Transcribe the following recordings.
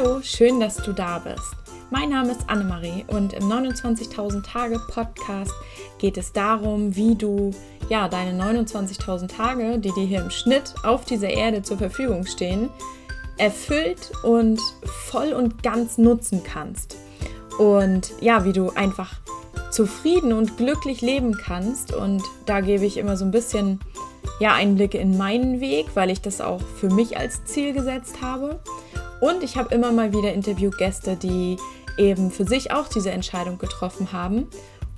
Hallo, schön, dass du da bist. Mein Name ist Annemarie und im 29.000 Tage Podcast geht es darum, wie du ja deine 29.000 Tage, die dir hier im Schnitt auf dieser Erde zur Verfügung stehen, erfüllt und voll und ganz nutzen kannst. Und ja, wie du einfach zufrieden und glücklich leben kannst. Und da gebe ich immer so ein bisschen ja, Einblicke in meinen Weg, weil ich das auch für mich als Ziel gesetzt habe. Und ich habe immer mal wieder Interviewgäste, die eben für sich auch diese Entscheidung getroffen haben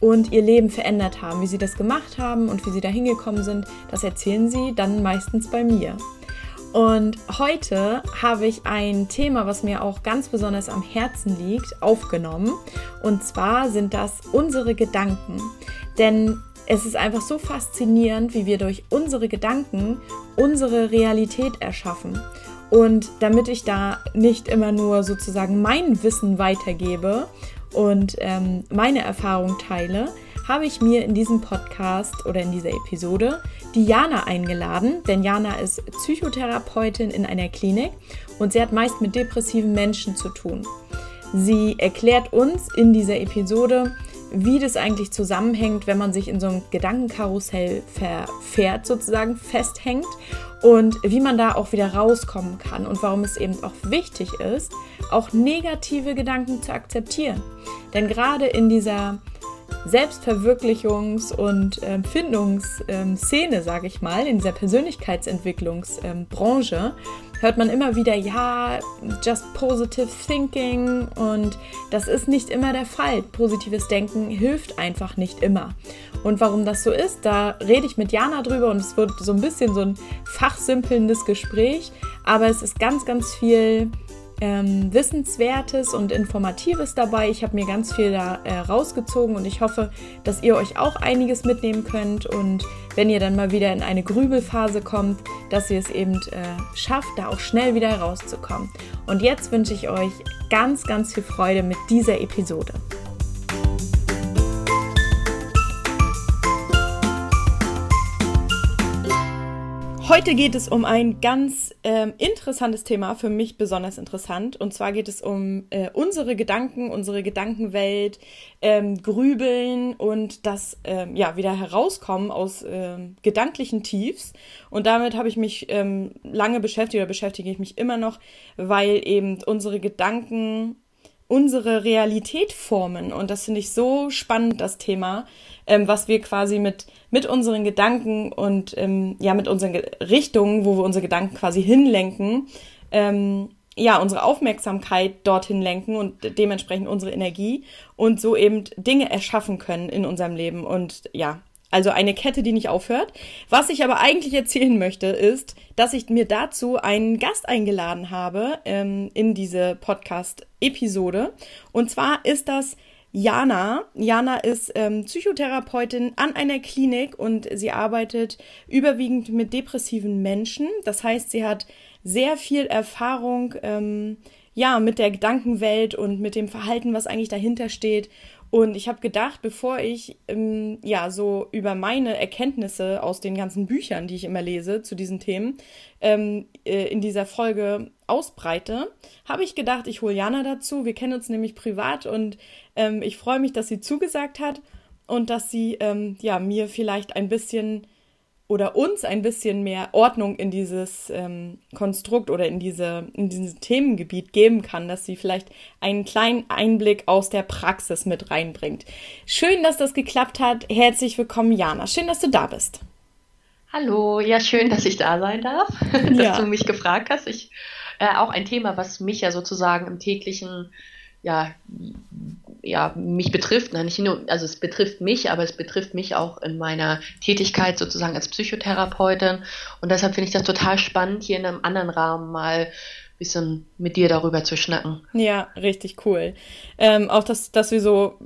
und ihr Leben verändert haben. Wie sie das gemacht haben und wie sie da hingekommen sind, das erzählen sie dann meistens bei mir. Und heute habe ich ein Thema, was mir auch ganz besonders am Herzen liegt, aufgenommen. Und zwar sind das unsere Gedanken. Denn es ist einfach so faszinierend, wie wir durch unsere Gedanken unsere Realität erschaffen. Und damit ich da nicht immer nur sozusagen mein Wissen weitergebe und ähm, meine Erfahrung teile, habe ich mir in diesem Podcast oder in dieser Episode die Jana eingeladen, denn Jana ist Psychotherapeutin in einer Klinik und sie hat meist mit depressiven Menschen zu tun. Sie erklärt uns in dieser Episode, wie das eigentlich zusammenhängt, wenn man sich in so einem Gedankenkarussell verfährt, sozusagen festhängt und wie man da auch wieder rauskommen kann und warum es eben auch wichtig ist, auch negative Gedanken zu akzeptieren. Denn gerade in dieser Selbstverwirklichungs- und äh, Findungsszene, ähm, sage ich mal, in dieser Persönlichkeitsentwicklungsbranche, ähm, hört man immer wieder, ja, just positive thinking und das ist nicht immer der Fall. Positives Denken hilft einfach nicht immer. Und warum das so ist, da rede ich mit Jana drüber und es wird so ein bisschen so ein fachsimpelndes Gespräch, aber es ist ganz, ganz viel ähm, Wissenswertes und Informatives dabei. Ich habe mir ganz viel da äh, rausgezogen und ich hoffe, dass ihr euch auch einiges mitnehmen könnt und wenn ihr dann mal wieder in eine Grübelphase kommt, dass ihr es eben äh, schafft, da auch schnell wieder rauszukommen. Und jetzt wünsche ich euch ganz, ganz viel Freude mit dieser Episode. Heute geht es um ein ganz ähm, interessantes Thema, für mich besonders interessant. Und zwar geht es um äh, unsere Gedanken, unsere Gedankenwelt, ähm, Grübeln und das ähm, ja wieder herauskommen aus ähm, gedanklichen Tiefs. Und damit habe ich mich ähm, lange beschäftigt oder beschäftige ich mich immer noch, weil eben unsere Gedanken unsere Realität formen. Und das finde ich so spannend, das Thema, ähm, was wir quasi mit, mit unseren Gedanken und ähm, ja, mit unseren Richtungen, wo wir unsere Gedanken quasi hinlenken, ähm, ja, unsere Aufmerksamkeit dorthin lenken und dementsprechend unsere Energie und so eben Dinge erschaffen können in unserem Leben. Und ja, also eine Kette, die nicht aufhört. Was ich aber eigentlich erzählen möchte, ist, dass ich mir dazu einen Gast eingeladen habe ähm, in diese Podcast-Episode. Und zwar ist das Jana. Jana ist ähm, Psychotherapeutin an einer Klinik und sie arbeitet überwiegend mit depressiven Menschen. Das heißt, sie hat sehr viel Erfahrung ähm, ja mit der Gedankenwelt und mit dem Verhalten, was eigentlich dahinter steht und ich habe gedacht, bevor ich ähm, ja so über meine Erkenntnisse aus den ganzen Büchern, die ich immer lese zu diesen Themen, ähm, äh, in dieser Folge ausbreite, habe ich gedacht, ich hole Jana dazu. Wir kennen uns nämlich privat und ähm, ich freue mich, dass sie zugesagt hat und dass sie ähm, ja mir vielleicht ein bisschen oder uns ein bisschen mehr Ordnung in dieses ähm, Konstrukt oder in, diese, in dieses Themengebiet geben kann, dass sie vielleicht einen kleinen Einblick aus der Praxis mit reinbringt. Schön, dass das geklappt hat. Herzlich willkommen, Jana. Schön, dass du da bist. Hallo, ja, schön, dass ich da sein darf, dass ja. du mich gefragt hast. Ich, äh, auch ein Thema, was mich ja sozusagen im täglichen ja, ja, mich betrifft, ne? nicht nur, also es betrifft mich, aber es betrifft mich auch in meiner Tätigkeit sozusagen als Psychotherapeutin. Und deshalb finde ich das total spannend, hier in einem anderen Rahmen mal ein bisschen mit dir darüber zu schnacken. Ja, richtig cool. Ähm, auch, dass, dass wir so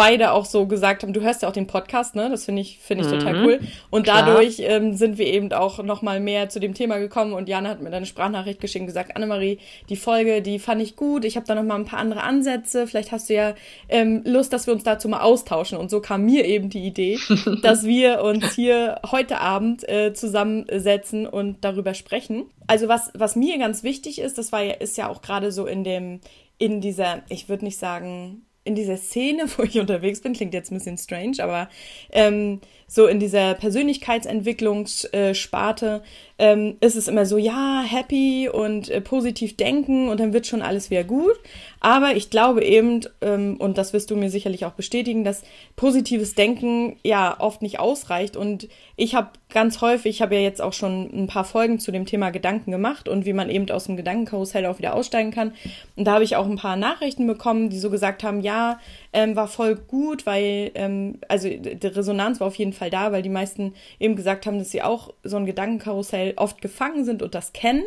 beide auch so gesagt haben, du hörst ja auch den Podcast, ne? Das finde ich, finde ich mhm, total cool. Und dadurch ähm, sind wir eben auch nochmal mehr zu dem Thema gekommen und Jana hat mir eine Sprachnachricht geschickt und gesagt, Annemarie, die Folge, die fand ich gut. Ich habe da nochmal ein paar andere Ansätze. Vielleicht hast du ja ähm, Lust, dass wir uns dazu mal austauschen. Und so kam mir eben die Idee, dass wir uns hier heute Abend äh, zusammensetzen und darüber sprechen. Also was, was mir ganz wichtig ist, das war ja, ist ja auch gerade so in dem, in dieser, ich würde nicht sagen, in dieser Szene, wo ich unterwegs bin, klingt jetzt ein bisschen strange, aber ähm, so in dieser Persönlichkeitsentwicklungssparte ähm, ist es immer so, ja, happy und äh, positiv denken und dann wird schon alles wieder gut. Aber ich glaube eben, ähm, und das wirst du mir sicherlich auch bestätigen, dass positives Denken ja oft nicht ausreicht. Und ich habe ganz häufig, ich habe ja jetzt auch schon ein paar Folgen zu dem Thema Gedanken gemacht und wie man eben aus dem Gedankenkarussell auch wieder aussteigen kann. Und da habe ich auch ein paar Nachrichten bekommen, die so gesagt haben, ja, ähm, war voll gut, weil, ähm, also die Resonanz war auf jeden Fall da, weil die meisten eben gesagt haben, dass sie auch so ein Gedankenkarussell oft gefangen sind und das kennen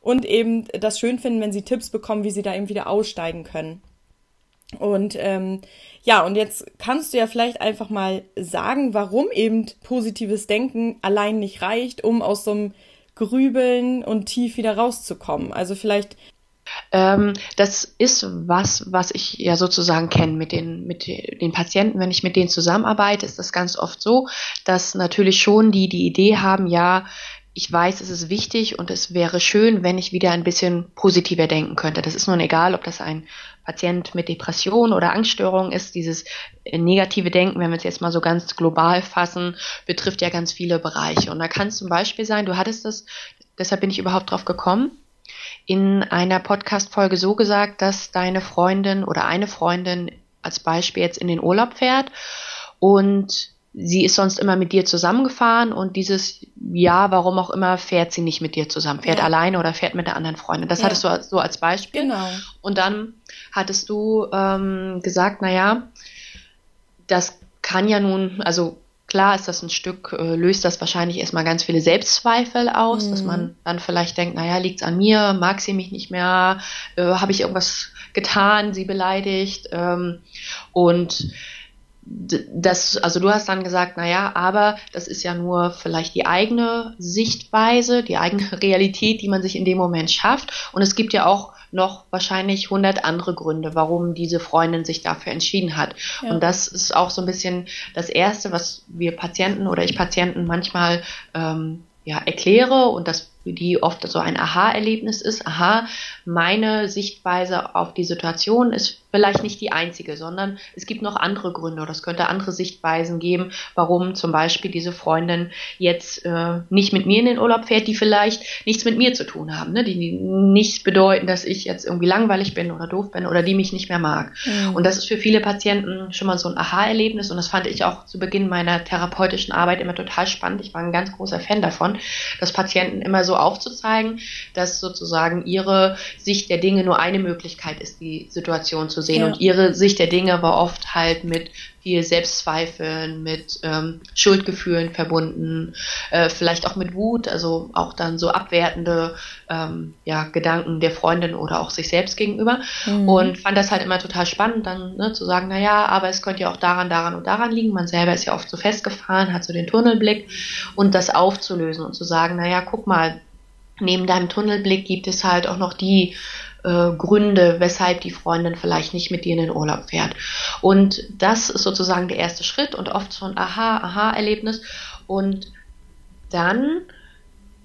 und eben das schön finden, wenn sie Tipps bekommen, wie sie da eben wieder aussteigen können. Und ähm, ja, und jetzt kannst du ja vielleicht einfach mal sagen, warum eben positives Denken allein nicht reicht, um aus so einem Grübeln und tief wieder rauszukommen. Also vielleicht ähm, das ist was, was ich ja sozusagen kenne mit den, mit den Patienten. Wenn ich mit denen zusammenarbeite, ist das ganz oft so, dass natürlich schon die die Idee haben, ja, ich weiß, es ist wichtig und es wäre schön, wenn ich wieder ein bisschen positiver denken könnte. Das ist nun egal, ob das ein Patient mit Depression oder Angststörung ist. Dieses negative Denken, wenn wir es jetzt mal so ganz global fassen, betrifft ja ganz viele Bereiche. Und da kann es zum Beispiel sein, du hattest das, deshalb bin ich überhaupt drauf gekommen, in einer Podcast-Folge so gesagt, dass deine Freundin oder eine Freundin als Beispiel jetzt in den Urlaub fährt und sie ist sonst immer mit dir zusammengefahren und dieses Jahr, warum auch immer, fährt sie nicht mit dir zusammen, fährt ja. alleine oder fährt mit der anderen Freundin. Das ja. hattest du so als Beispiel. Genau. Und dann hattest du ähm, gesagt, naja, das kann ja nun, also Klar ist das ein Stück, äh, löst das wahrscheinlich erstmal ganz viele Selbstzweifel aus, mhm. dass man dann vielleicht denkt, naja, liegt's an mir, mag sie mich nicht mehr, äh, habe ich irgendwas getan, sie beleidigt. Ähm, und das, also du hast dann gesagt, naja, aber das ist ja nur vielleicht die eigene Sichtweise, die eigene Realität, die man sich in dem Moment schafft. Und es gibt ja auch noch wahrscheinlich hundert andere Gründe, warum diese Freundin sich dafür entschieden hat. Ja. Und das ist auch so ein bisschen das Erste, was wir Patienten oder ich Patienten manchmal ähm, ja, erkläre und das für die oft so ein Aha-Erlebnis ist. Aha, meine Sichtweise auf die Situation ist vielleicht nicht die einzige, sondern es gibt noch andere Gründe oder es könnte andere Sichtweisen geben, warum zum Beispiel diese Freundin jetzt äh, nicht mit mir in den Urlaub fährt, die vielleicht nichts mit mir zu tun haben, ne? die nicht bedeuten, dass ich jetzt irgendwie langweilig bin oder doof bin oder die mich nicht mehr mag. Mhm. Und das ist für viele Patienten schon mal so ein Aha-Erlebnis und das fand ich auch zu Beginn meiner therapeutischen Arbeit immer total spannend. Ich war ein ganz großer Fan davon, dass Patienten immer so aufzuzeigen, dass sozusagen ihre Sicht der Dinge nur eine Möglichkeit ist, die Situation zu sehen. Ja. Und ihre Sicht der Dinge war oft halt mit viel Selbstzweifeln, mit ähm, Schuldgefühlen verbunden, äh, vielleicht auch mit Wut, also auch dann so abwertende ähm, ja, Gedanken der Freundin oder auch sich selbst gegenüber. Mhm. Und fand das halt immer total spannend, dann ne, zu sagen, naja, aber es könnte ja auch daran, daran und daran liegen. Man selber ist ja oft so festgefahren, hat so den Tunnelblick und das aufzulösen und zu sagen, naja, guck mal, neben deinem Tunnelblick gibt es halt auch noch die äh, Gründe, weshalb die Freundin vielleicht nicht mit dir in den Urlaub fährt. Und das ist sozusagen der erste Schritt und oft so ein Aha-Aha-Erlebnis. Und dann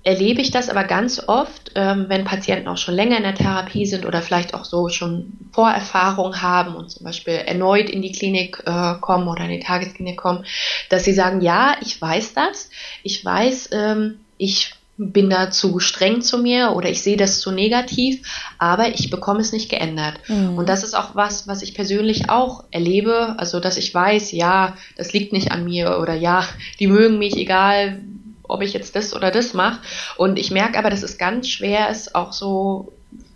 erlebe ich das aber ganz oft, ähm, wenn Patienten auch schon länger in der Therapie sind oder vielleicht auch so schon Vorerfahrung haben und zum Beispiel erneut in die Klinik äh, kommen oder in die Tagesklinik kommen, dass sie sagen, ja, ich weiß das, ich weiß, ähm, ich bin da zu streng zu mir oder ich sehe das zu negativ, aber ich bekomme es nicht geändert. Mhm. Und das ist auch was, was ich persönlich auch erlebe, also dass ich weiß, ja, das liegt nicht an mir oder ja, die mögen mich, egal ob ich jetzt das oder das mache. Und ich merke aber, dass es ganz schwer ist, auch so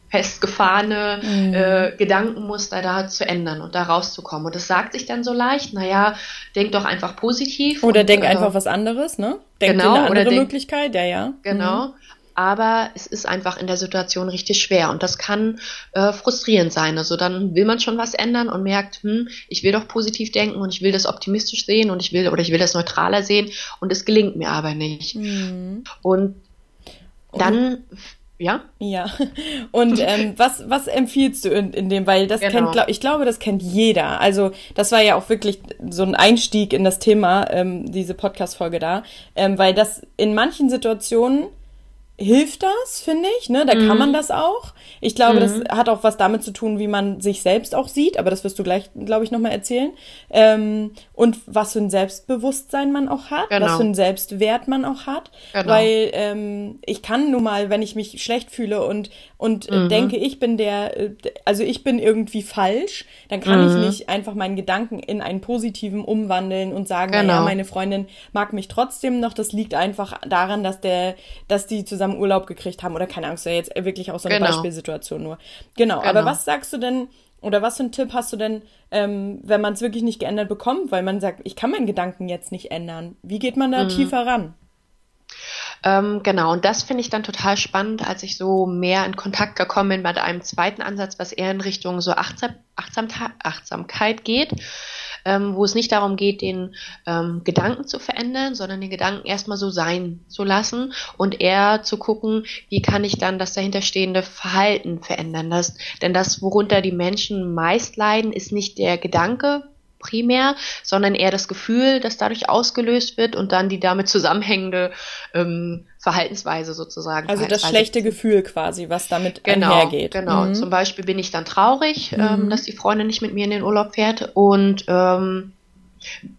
festgefahrene mhm. äh, Gedankenmuster da zu ändern und da rauszukommen. Und das sagt sich dann so leicht, naja, denk doch einfach positiv. Oder und, denk äh, einfach was anderes, ne? Denk genau, eine andere oder denk, Möglichkeit, ja, ja. Genau. Mhm. aber es ist einfach in der Situation richtig schwer und das kann äh, frustrierend sein. Also dann will man schon was ändern und merkt, hm, ich will doch positiv denken und ich will das optimistisch sehen und ich will oder ich will das neutraler sehen und es gelingt mir aber nicht. Mhm. Und dann ja? Ja. Und ähm, was, was empfiehlst du in, in dem? Weil das genau. kennt, glaub, ich glaube, das kennt jeder. Also das war ja auch wirklich so ein Einstieg in das Thema, ähm, diese Podcast-Folge da. Ähm, weil das in manchen Situationen hilft das, finde ich. Ne? Da mhm. kann man das auch. Ich glaube, mhm. das hat auch was damit zu tun, wie man sich selbst auch sieht, aber das wirst du gleich, glaube ich, nochmal erzählen. Ähm, und was für ein Selbstbewusstsein man auch hat, genau. was für ein Selbstwert man auch hat. Genau. Weil ähm, ich kann nun mal, wenn ich mich schlecht fühle und, und mhm. denke, ich bin der, äh, also ich bin irgendwie falsch, dann kann ich mhm. nicht einfach meinen Gedanken in einen positiven umwandeln und sagen, genau. naja, meine Freundin mag mich trotzdem noch. Das liegt einfach daran, dass der, dass die zusammen Urlaub gekriegt haben oder keine Angst, ja jetzt wirklich auch so eine genau. Beispielsituation nur. Genau. genau. Aber was sagst du denn? Oder was für einen Tipp hast du denn, ähm, wenn man es wirklich nicht geändert bekommt, weil man sagt, ich kann meinen Gedanken jetzt nicht ändern? Wie geht man da mhm. tiefer ran? Ähm, genau, und das finde ich dann total spannend, als ich so mehr in Kontakt gekommen bin bei einem zweiten Ansatz, was eher in Richtung so Achtsam Achtsamkeit geht, ähm, wo es nicht darum geht, den ähm, Gedanken zu verändern, sondern den Gedanken erstmal so sein zu lassen und eher zu gucken, wie kann ich dann das dahinterstehende Verhalten verändern. Das, denn das, worunter die Menschen meist leiden, ist nicht der Gedanke, primär, sondern eher das Gefühl, das dadurch ausgelöst wird und dann die damit zusammenhängende ähm, Verhaltensweise sozusagen. Also das schlechte Gefühl quasi, was damit genau, einhergeht. Genau. Mhm. Zum Beispiel bin ich dann traurig, ähm, mhm. ähm, dass die Freundin nicht mit mir in den Urlaub fährt und ähm,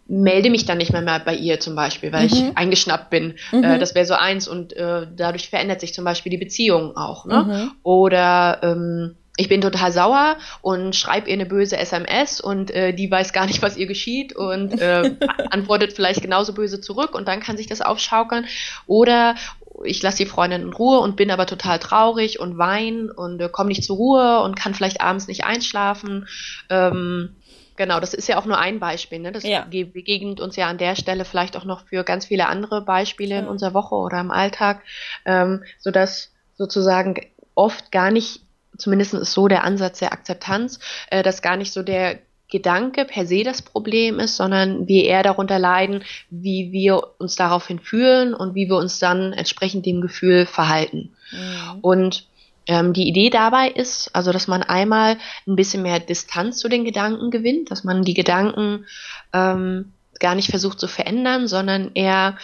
melde mich dann nicht mehr, mehr bei ihr zum Beispiel, weil mhm. ich eingeschnappt bin. Mhm. Äh, das wäre so eins und äh, dadurch verändert sich zum Beispiel die Beziehung auch. Ne? Mhm. Oder ähm, ich bin total sauer und schreibe ihr eine böse SMS und äh, die weiß gar nicht, was ihr geschieht und äh, antwortet vielleicht genauso böse zurück und dann kann sich das aufschaukeln. Oder ich lasse die Freundin in Ruhe und bin aber total traurig und wein und äh, komme nicht zur Ruhe und kann vielleicht abends nicht einschlafen. Ähm, Genau, das ist ja auch nur ein Beispiel. Ne? Das ja. begegnet uns ja an der Stelle vielleicht auch noch für ganz viele andere Beispiele in unserer Woche oder im Alltag, ähm, sodass sozusagen oft gar nicht zumindest ist so der Ansatz der Akzeptanz, äh, dass gar nicht so der Gedanke per se das Problem ist, sondern wir eher darunter leiden, wie wir uns daraufhin fühlen und wie wir uns dann entsprechend dem Gefühl verhalten. Mhm. Und ähm, die Idee dabei ist, also dass man einmal ein bisschen mehr Distanz zu den Gedanken gewinnt, dass man die Gedanken ähm, gar nicht versucht zu verändern, sondern eher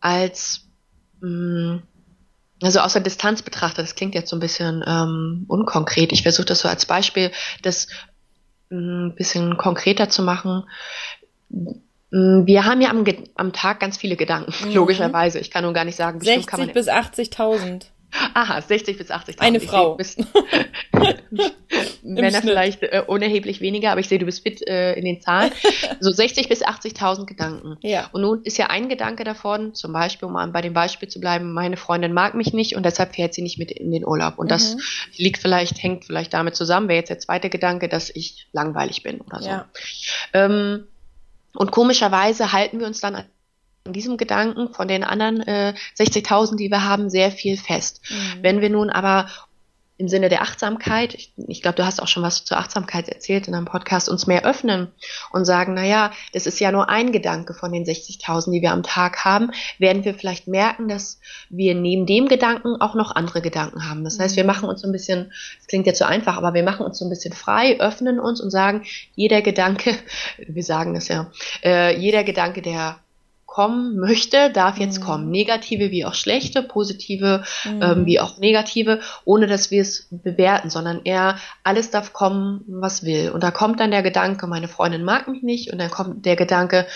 als mh, mm, also aus der Distanz betrachtet, das klingt jetzt so ein bisschen ähm, unkonkret. Ich versuche das so als Beispiel, das ein mm, bisschen konkreter zu machen. Mm, wir haben ja am, am Tag ganz viele Gedanken, mhm. logischerweise. Ich kann nur gar nicht sagen, 60 bis 80.000. Aha, 60 bis 80.000. Eine Frau. Männer vielleicht äh, unerheblich weniger, aber ich sehe, du bist fit äh, in den Zahlen. So 60 bis 80.000 Gedanken. Ja. Und nun ist ja ein Gedanke davon, zum Beispiel, um bei dem Beispiel zu bleiben, meine Freundin mag mich nicht und deshalb fährt sie nicht mit in den Urlaub. Und mhm. das liegt vielleicht, hängt vielleicht damit zusammen, wäre jetzt der zweite Gedanke, dass ich langweilig bin oder so. Ja. Ähm, und komischerweise halten wir uns dann an diesem Gedanken von den anderen äh, 60.000, die wir haben, sehr viel fest. Mhm. Wenn wir nun aber im Sinne der Achtsamkeit, ich, ich glaube, du hast auch schon was zur Achtsamkeit erzählt in einem Podcast, uns mehr öffnen und sagen, naja, das ist ja nur ein Gedanke von den 60.000, die wir am Tag haben, werden wir vielleicht merken, dass wir neben dem Gedanken auch noch andere Gedanken haben. Das heißt, wir mhm. machen uns so ein bisschen, das klingt jetzt so einfach, aber wir machen uns so ein bisschen frei, öffnen uns und sagen, jeder Gedanke, wir sagen das ja, äh, jeder Gedanke, der kommen möchte, darf jetzt mhm. kommen. Negative wie auch schlechte, positive mhm. ähm, wie auch negative, ohne dass wir es bewerten, sondern eher alles darf kommen, was will. Und da kommt dann der Gedanke, meine Freundin mag mich nicht, und dann kommt der Gedanke,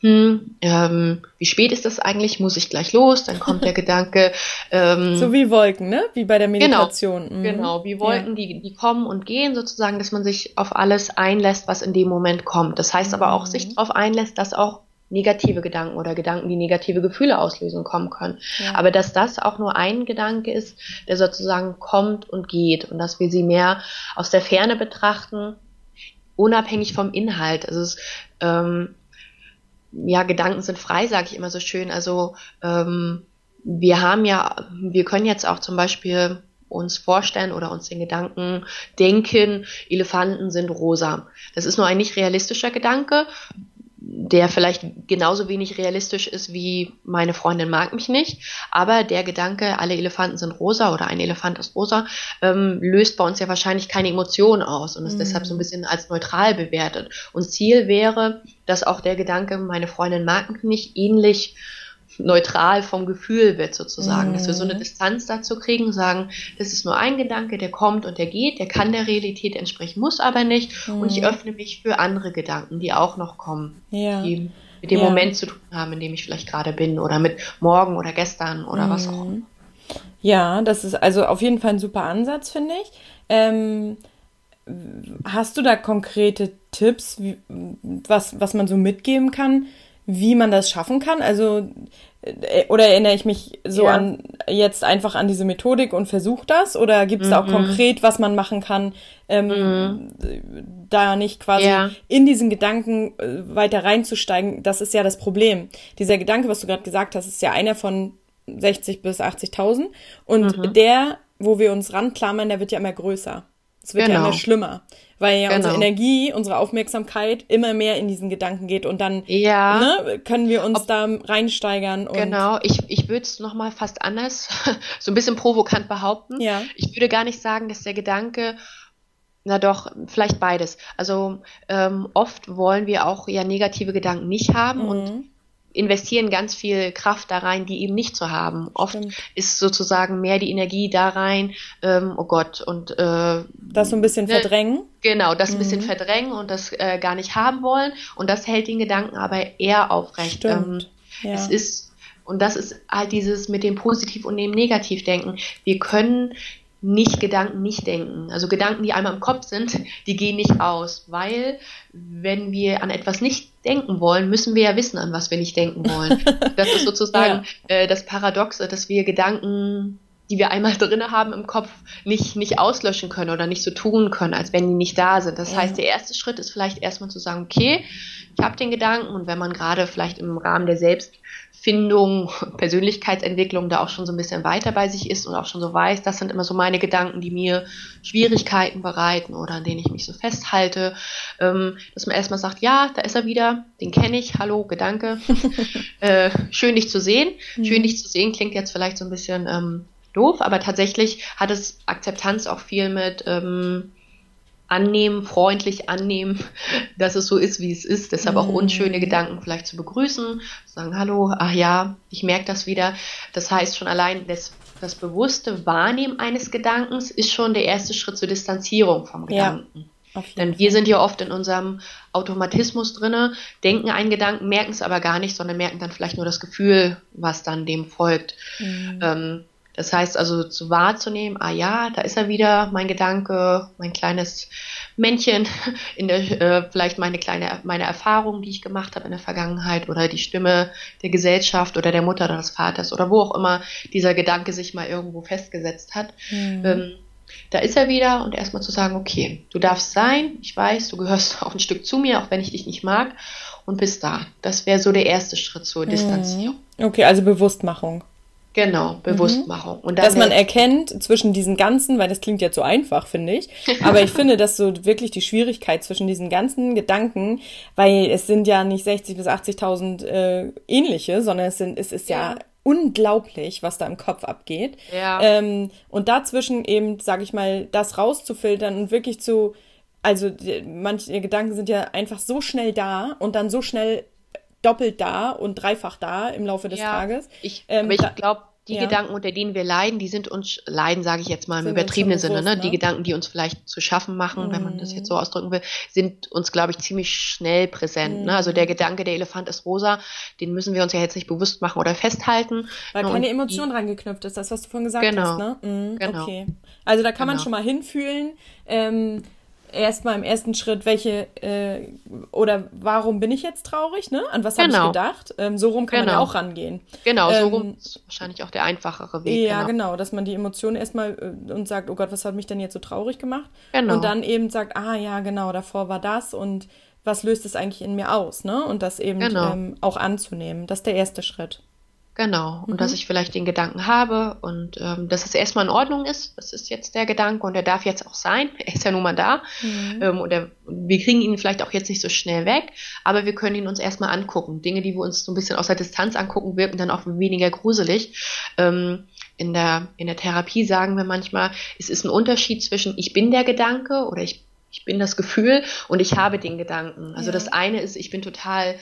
hm, ähm, wie spät ist das eigentlich? Muss ich gleich los? Dann kommt der Gedanke. Ähm, so wie Wolken, ne? Wie bei der genau, Meditation. Genau, mhm. genau wie Wolken, ja. die, die kommen und gehen, sozusagen, dass man sich auf alles einlässt, was in dem Moment kommt. Das heißt aber auch, sich mhm. darauf einlässt, dass auch negative Gedanken oder Gedanken, die negative Gefühle auslösen, kommen können. Ja. Aber dass das auch nur ein Gedanke ist, der sozusagen kommt und geht und dass wir sie mehr aus der Ferne betrachten, unabhängig vom Inhalt. Also es, ähm, ja, Gedanken sind frei, sage ich immer so schön. Also ähm, wir haben ja, wir können jetzt auch zum Beispiel uns vorstellen oder uns den Gedanken denken, Elefanten sind rosa. Das ist nur ein nicht realistischer Gedanke, der vielleicht genauso wenig realistisch ist wie meine Freundin mag mich nicht, aber der Gedanke, alle Elefanten sind rosa oder ein Elefant ist rosa, ähm, löst bei uns ja wahrscheinlich keine Emotion aus und ist mhm. deshalb so ein bisschen als neutral bewertet. Und Ziel wäre, dass auch der Gedanke, meine Freundin mag mich nicht, ähnlich neutral vom Gefühl wird sozusagen, mhm. dass wir so eine mhm. Distanz dazu kriegen, sagen, das ist nur ein Gedanke, der kommt und der geht, der kann der Realität entsprechen, muss aber nicht mhm. und ich mhm. öffne mich für andere Gedanken, die auch noch kommen, ja. die mit dem ja. Moment zu tun haben, in dem ich vielleicht gerade bin oder mit morgen oder gestern oder mhm. was auch immer. Ja, das ist also auf jeden Fall ein super Ansatz, finde ich. Ähm, hast du da konkrete Tipps, wie, was, was man so mitgeben kann, wie man das schaffen kann? Also, äh, oder erinnere ich mich so ja. an jetzt einfach an diese Methodik und versuche das? Oder gibt es mhm. da auch mhm. konkret, was man machen kann, ähm, mhm. da nicht quasi ja. in diesen Gedanken äh, weiter reinzusteigen? Das ist ja das Problem. Dieser Gedanke, was du gerade gesagt hast, ist ja einer von 60 bis 80.000. Und mhm. der, wo wir uns ranklammern, der wird ja immer größer. Es wird genau. ja immer schlimmer weil ja genau. unsere Energie, unsere Aufmerksamkeit immer mehr in diesen Gedanken geht und dann ja. ne, können wir uns Ob, da reinsteigern. Und genau, ich, ich würde es nochmal fast anders, so ein bisschen provokant behaupten. Ja. Ich würde gar nicht sagen, dass der Gedanke na doch, vielleicht beides. Also ähm, oft wollen wir auch ja negative Gedanken nicht haben mhm. und investieren ganz viel Kraft da rein, die eben nicht zu haben. Oft Stimmt. ist sozusagen mehr die Energie da rein, ähm, oh Gott, und äh, das so ein bisschen ne, verdrängen. Genau, das mhm. ein bisschen mhm. verdrängen und das äh, gar nicht haben wollen. Und das hält den Gedanken aber eher aufrecht. Ähm, ja. Es ist, und das ist halt dieses mit dem Positiv und dem Negativdenken. Wir können nicht Gedanken nicht denken. Also Gedanken, die einmal im Kopf sind, die gehen nicht aus, weil wenn wir an etwas nicht denken wollen, müssen wir ja wissen, an was wir nicht denken wollen. Das ist sozusagen ja. äh, das Paradoxe, dass wir Gedanken, die wir einmal drinne haben im Kopf, nicht, nicht auslöschen können oder nicht so tun können, als wenn die nicht da sind. Das ja. heißt, der erste Schritt ist vielleicht erstmal zu sagen, okay, ich habe den Gedanken und wenn man gerade vielleicht im Rahmen der Selbst Findung, Persönlichkeitsentwicklung da auch schon so ein bisschen weiter bei sich ist und auch schon so weiß, das sind immer so meine Gedanken, die mir Schwierigkeiten bereiten oder an denen ich mich so festhalte, ähm, dass man erstmal sagt, ja, da ist er wieder, den kenne ich, hallo, Gedanke, äh, schön dich zu sehen. Mhm. Schön dich zu sehen klingt jetzt vielleicht so ein bisschen ähm, doof, aber tatsächlich hat es Akzeptanz auch viel mit ähm, annehmen, freundlich annehmen, dass es so ist, wie es ist. Deshalb auch unschöne mhm. Gedanken vielleicht zu begrüßen, sagen, hallo, ach ja, ich merke das wieder. Das heißt schon allein das, das bewusste Wahrnehmen eines Gedankens ist schon der erste Schritt zur Distanzierung vom Gedanken. Ja, Denn wir sind ja oft in unserem Automatismus drinne, denken einen Gedanken, merken es aber gar nicht, sondern merken dann vielleicht nur das Gefühl, was dann dem folgt. Mhm. Ähm, das heißt also zu wahrzunehmen, ah ja, da ist er wieder, mein Gedanke, mein kleines Männchen, in der, äh, vielleicht meine kleine, meine Erfahrung, die ich gemacht habe in der Vergangenheit oder die Stimme der Gesellschaft oder der Mutter oder des Vaters oder wo auch immer dieser Gedanke sich mal irgendwo festgesetzt hat. Mhm. Ähm, da ist er wieder und erstmal zu sagen, okay, du darfst sein, ich weiß, du gehörst auch ein Stück zu mir, auch wenn ich dich nicht mag und bis da. Das wäre so der erste Schritt zur mhm. Distanzierung. Okay, also Bewusstmachung. Genau, Bewusstmachung. Und dass man erkennt zwischen diesen ganzen, weil das klingt jetzt so einfach, finde ich, aber ich finde das so wirklich die Schwierigkeit zwischen diesen ganzen Gedanken, weil es sind ja nicht 60 bis 80.000 äh, ähnliche, sondern es sind, es ist ja, ja unglaublich, was da im Kopf abgeht. Ja. Ähm, und dazwischen eben, sage ich mal, das rauszufiltern und wirklich zu, also manche Gedanken sind ja einfach so schnell da und dann so schnell doppelt da und dreifach da im Laufe des ja, Tages. Ich, ähm, aber ich glaube, die ja. Gedanken, unter denen wir leiden, die sind uns, leiden, sage ich jetzt mal im sind übertriebenen Sinne, ne? ne? Die Gedanken, die uns vielleicht zu schaffen machen, mhm. wenn man das jetzt so mhm. ausdrücken will, sind uns, glaube ich, ziemlich schnell präsent. Mhm. Ne? Also der mhm. Gedanke, der Elefant ist rosa, den müssen wir uns ja jetzt nicht bewusst machen oder festhalten. Weil ne? keine Emotion dran geknüpft ist, das, was du vorhin gesagt genau. hast, ne? Mhm, genau. Okay. Also da kann genau. man schon mal hinfühlen. Ähm, erstmal im ersten Schritt, welche äh, oder warum bin ich jetzt traurig, ne? An was genau. habe ich gedacht? Ähm, so rum kann genau. man ja auch rangehen. Genau, so ähm, rum ist wahrscheinlich auch der einfachere Weg. Ja, genau, genau dass man die Emotionen erstmal äh, und sagt, oh Gott, was hat mich denn jetzt so traurig gemacht? Genau. Und dann eben sagt, ah ja, genau, davor war das und was löst es eigentlich in mir aus, ne? Und das eben genau. ähm, auch anzunehmen. Das ist der erste Schritt. Genau. Und mhm. dass ich vielleicht den Gedanken habe und ähm, dass es erstmal in Ordnung ist. Das ist jetzt der Gedanke und der darf jetzt auch sein. Er ist ja nun mal da. Mhm. Ähm, und der, wir kriegen ihn vielleicht auch jetzt nicht so schnell weg, aber wir können ihn uns erstmal angucken. Dinge, die wir uns so ein bisschen aus der Distanz angucken, wirken dann auch weniger gruselig. Ähm, in der, in der Therapie sagen wir manchmal, es ist ein Unterschied zwischen ich bin der Gedanke oder ich, ich bin das Gefühl und ich habe den Gedanken. Also ja. das eine ist, ich bin total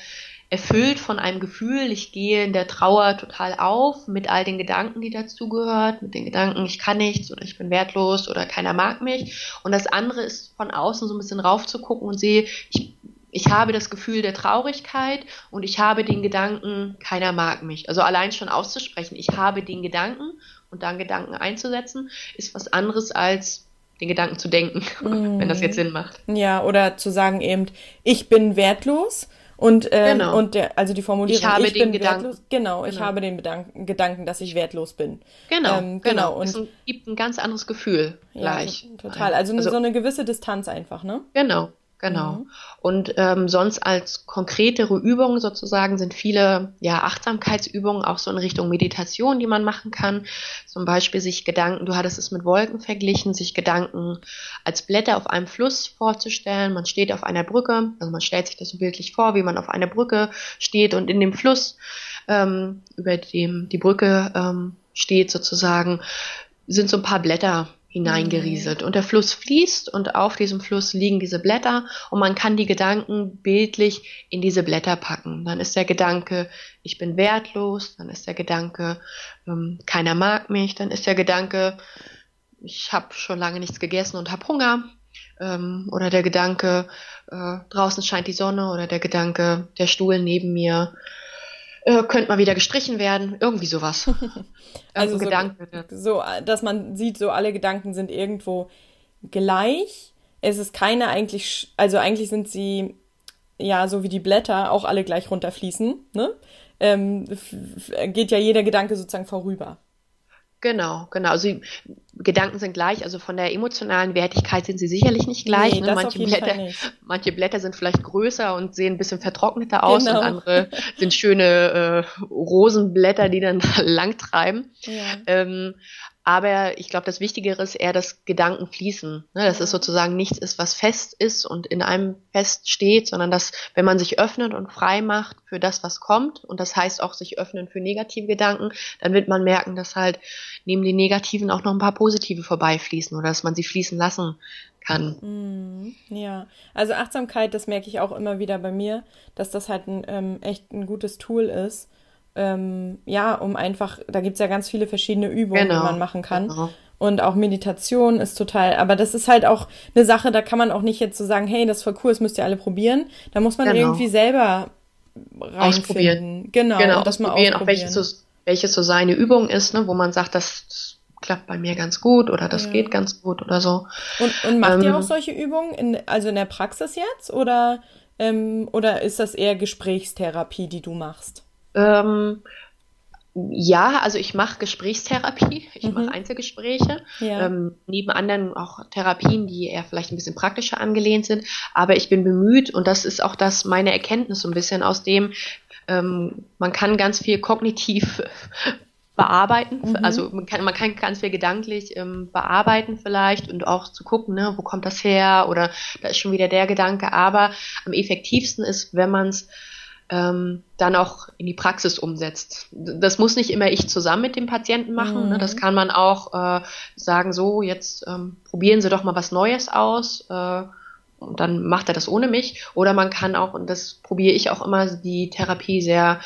erfüllt von einem Gefühl. Ich gehe in der Trauer total auf mit all den Gedanken, die dazugehört, mit den Gedanken, ich kann nichts oder ich bin wertlos oder keiner mag mich. Und das andere ist von außen so ein bisschen raufzugucken und sehe, ich, ich habe das Gefühl der Traurigkeit und ich habe den Gedanken, keiner mag mich. Also allein schon auszusprechen, ich habe den Gedanken und dann Gedanken einzusetzen, ist was anderes als den Gedanken zu denken, mm. wenn das jetzt Sinn macht. Ja, oder zu sagen eben, ich bin wertlos und, ähm, genau. und der, also die Formulierung, ich, habe ich den bin Gedanken. wertlos. Genau, genau, ich habe den Bedanken, Gedanken, dass ich wertlos bin. Genau, ähm, genau. genau. Und es gibt ein ganz anderes Gefühl gleich. Ja, total. Also, also so eine gewisse Distanz einfach, ne? Genau, Genau. Mhm. Und ähm, sonst als konkretere Übungen sozusagen sind viele ja, Achtsamkeitsübungen auch so in Richtung Meditation, die man machen kann. Zum Beispiel sich Gedanken, du hattest es mit Wolken verglichen, sich Gedanken als Blätter auf einem Fluss vorzustellen. Man steht auf einer Brücke, also man stellt sich das so bildlich vor, wie man auf einer Brücke steht und in dem Fluss, ähm, über dem die Brücke ähm, steht sozusagen, sind so ein paar Blätter hineingerieselt. Und der Fluss fließt und auf diesem Fluss liegen diese Blätter und man kann die Gedanken bildlich in diese Blätter packen. Dann ist der Gedanke, ich bin wertlos, dann ist der Gedanke, ähm, keiner mag mich, dann ist der Gedanke, ich habe schon lange nichts gegessen und habe Hunger. Ähm, oder der Gedanke, äh, draußen scheint die Sonne oder der Gedanke, der Stuhl neben mir äh, könnte mal wieder gestrichen werden, irgendwie sowas. also so, Gedanke. So, dass man sieht, so alle Gedanken sind irgendwo gleich. Es ist keine eigentlich, also eigentlich sind sie ja so wie die Blätter auch alle gleich runterfließen. Ne? Ähm, geht ja jeder Gedanke sozusagen vorüber. Genau, genau. Also Gedanken sind gleich, also von der emotionalen Wertigkeit sind sie sicherlich nicht gleich. Nee, ne? manche, Blätter, manche Blätter sind vielleicht größer und sehen ein bisschen vertrockneter aus genau. und andere sind schöne äh, Rosenblätter, die dann lang treiben. Ja. Ähm, aber ich glaube, das Wichtigere ist eher das Gedanken fließen. Ne? Dass es sozusagen nichts ist, was fest ist und in einem fest steht, sondern dass, wenn man sich öffnet und frei macht für das, was kommt, und das heißt auch sich öffnen für negative Gedanken, dann wird man merken, dass halt neben den negativen auch noch ein paar positive vorbeifließen oder dass man sie fließen lassen kann. Mm, ja, also Achtsamkeit, das merke ich auch immer wieder bei mir, dass das halt ein, ähm, echt ein gutes Tool ist ähm, ja, um einfach, da gibt es ja ganz viele verschiedene Übungen, genau, die man machen kann. Genau. Und auch Meditation ist total, aber das ist halt auch eine Sache, da kann man auch nicht jetzt so sagen, hey, das ist voll cool, das müsst ihr alle probieren. Da muss man genau. irgendwie selber reinfinden. Genau, genau das mal ausprobieren. Auch welches so, welches so seine Übung ist, ne, wo man sagt, das klappt bei mir ganz gut oder das ja. geht ganz gut oder so. Und, und macht ähm, ihr auch solche Übungen, in, also in der Praxis jetzt oder, ähm, oder ist das eher Gesprächstherapie, die du machst? Ähm, ja, also ich mache Gesprächstherapie, ich mhm. mache Einzelgespräche, ja. ähm, neben anderen auch Therapien, die eher vielleicht ein bisschen praktischer angelehnt sind, aber ich bin bemüht und das ist auch das meine Erkenntnis so ein bisschen aus dem, ähm, man kann ganz viel kognitiv bearbeiten, mhm. also man kann, man kann ganz viel gedanklich ähm, bearbeiten vielleicht und auch zu gucken, ne, wo kommt das her oder da ist schon wieder der Gedanke, aber am effektivsten ist, wenn man es ähm, dann auch in die Praxis umsetzt. Das muss nicht immer ich zusammen mit dem Patienten machen. Mhm. Ne? Das mhm. kann man auch äh, sagen, so, jetzt ähm, probieren Sie doch mal was Neues aus. Äh, und dann macht er das ohne mich. Oder man kann auch, und das probiere ich auch immer, die Therapie sehr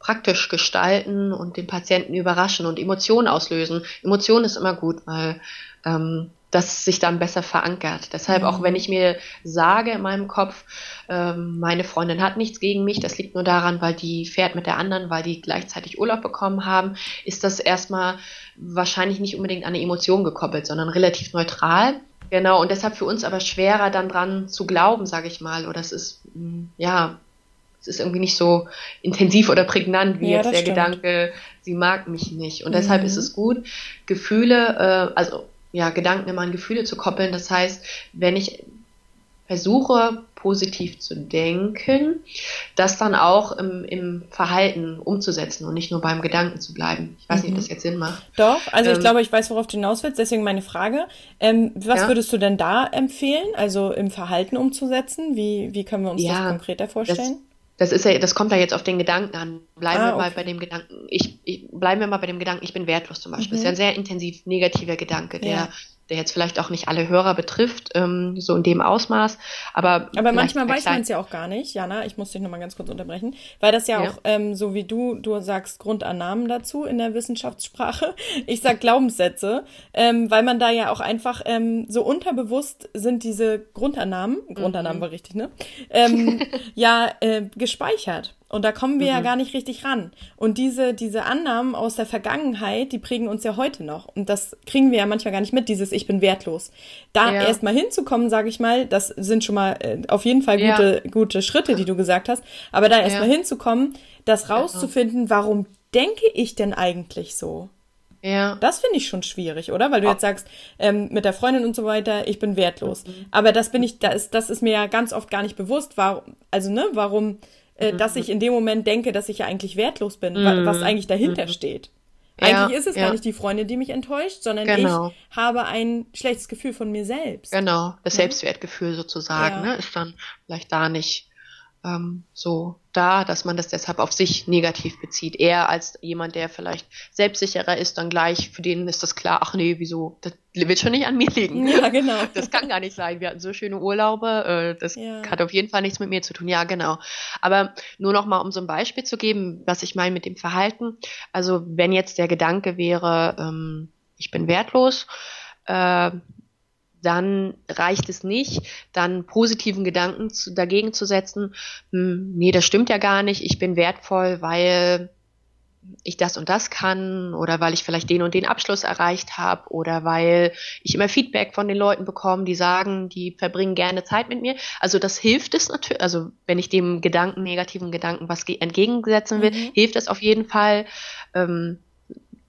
praktisch gestalten und den Patienten überraschen und Emotionen auslösen. Emotionen ist immer gut, weil ähm, das sich dann besser verankert. Deshalb mhm. auch wenn ich mir sage in meinem Kopf, ähm, meine Freundin hat nichts gegen mich, das liegt nur daran, weil die fährt mit der anderen, weil die gleichzeitig Urlaub bekommen haben, ist das erstmal wahrscheinlich nicht unbedingt an eine Emotion gekoppelt, sondern relativ neutral. Genau, und deshalb für uns aber schwerer dann dran zu glauben, sage ich mal. Oder es ist, mm, ja, es ist irgendwie nicht so intensiv oder prägnant wie ja, jetzt der stimmt. Gedanke, sie mag mich nicht. Und mhm. deshalb ist es gut, Gefühle, äh, also ja, Gedanken immer an Gefühle zu koppeln. Das heißt, wenn ich versuche positiv zu denken, das dann auch im, im, Verhalten umzusetzen und nicht nur beim Gedanken zu bleiben. Ich weiß mhm. nicht, ob mhm. das jetzt Sinn macht. Doch, also ähm, ich glaube, ich weiß, worauf du hinaus willst, deswegen meine Frage. Ähm, was ja? würdest du denn da empfehlen, also im Verhalten umzusetzen? Wie, wie können wir uns ja, das konkreter vorstellen? Das, das ist ja, das kommt ja jetzt auf den Gedanken an. Bleiben ah, wir mal bei dem Gedanken, ich, ich, bleiben wir mal bei dem Gedanken, ich bin wertlos zum Beispiel. Mhm. Das ist ja ein sehr intensiv negativer Gedanke, der ja der jetzt vielleicht auch nicht alle Hörer betrifft, ähm, so in dem Ausmaß. Aber, aber manchmal weiß man es ja auch gar nicht, Jana, ich muss dich nochmal ganz kurz unterbrechen, weil das ja, ja. auch, ähm, so wie du, du sagst Grundannahmen dazu in der Wissenschaftssprache, ich sag Glaubenssätze, ähm, weil man da ja auch einfach ähm, so unterbewusst sind diese Grundannahmen, Grundannahmen mhm. war richtig, ne? Ähm, ja, äh, gespeichert. Und da kommen wir mhm. ja gar nicht richtig ran. Und diese, diese Annahmen aus der Vergangenheit, die prägen uns ja heute noch. Und das kriegen wir ja manchmal gar nicht mit, dieses Ich bin wertlos. Da ja. erst mal hinzukommen, sage ich mal, das sind schon mal äh, auf jeden Fall gute, ja. gute Schritte, die du gesagt hast. Aber da erst ja. mal hinzukommen, das genau. rauszufinden, warum denke ich denn eigentlich so? Ja. Das finde ich schon schwierig, oder? Weil du jetzt sagst, ähm, mit der Freundin und so weiter, ich bin wertlos. Mhm. Aber das bin ich, das ist, das ist mir ja ganz oft gar nicht bewusst, warum, also ne, warum äh, dass ich in dem Moment denke, dass ich ja eigentlich wertlos bin, mhm. was eigentlich dahinter mhm. steht. Eigentlich ja, ist es ja. gar nicht die Freundin, die mich enttäuscht, sondern genau. ich habe ein schlechtes Gefühl von mir selbst. Genau, das ja? Selbstwertgefühl sozusagen, ne, ist dann vielleicht da nicht ähm, so da, dass man das deshalb auf sich negativ bezieht. Eher als jemand, der vielleicht selbstsicherer ist, dann gleich, für den ist das klar, ach nee, wieso, das wird schon nicht an mir liegen. Ja, genau. Das kann gar nicht sein. Wir hatten so schöne Urlaube, äh, das ja. hat auf jeden Fall nichts mit mir zu tun. Ja, genau. Aber nur noch mal, um so ein Beispiel zu geben, was ich meine mit dem Verhalten. Also wenn jetzt der Gedanke wäre, ähm, ich bin wertlos, äh, dann reicht es nicht, dann positiven Gedanken zu, dagegen zu setzen, hm, nee, das stimmt ja gar nicht, ich bin wertvoll, weil ich das und das kann oder weil ich vielleicht den und den Abschluss erreicht habe oder weil ich immer Feedback von den Leuten bekomme, die sagen, die verbringen gerne Zeit mit mir. Also das hilft es natürlich, also wenn ich dem Gedanken, negativen Gedanken was entgegensetzen will, mhm. hilft es auf jeden Fall. Ähm,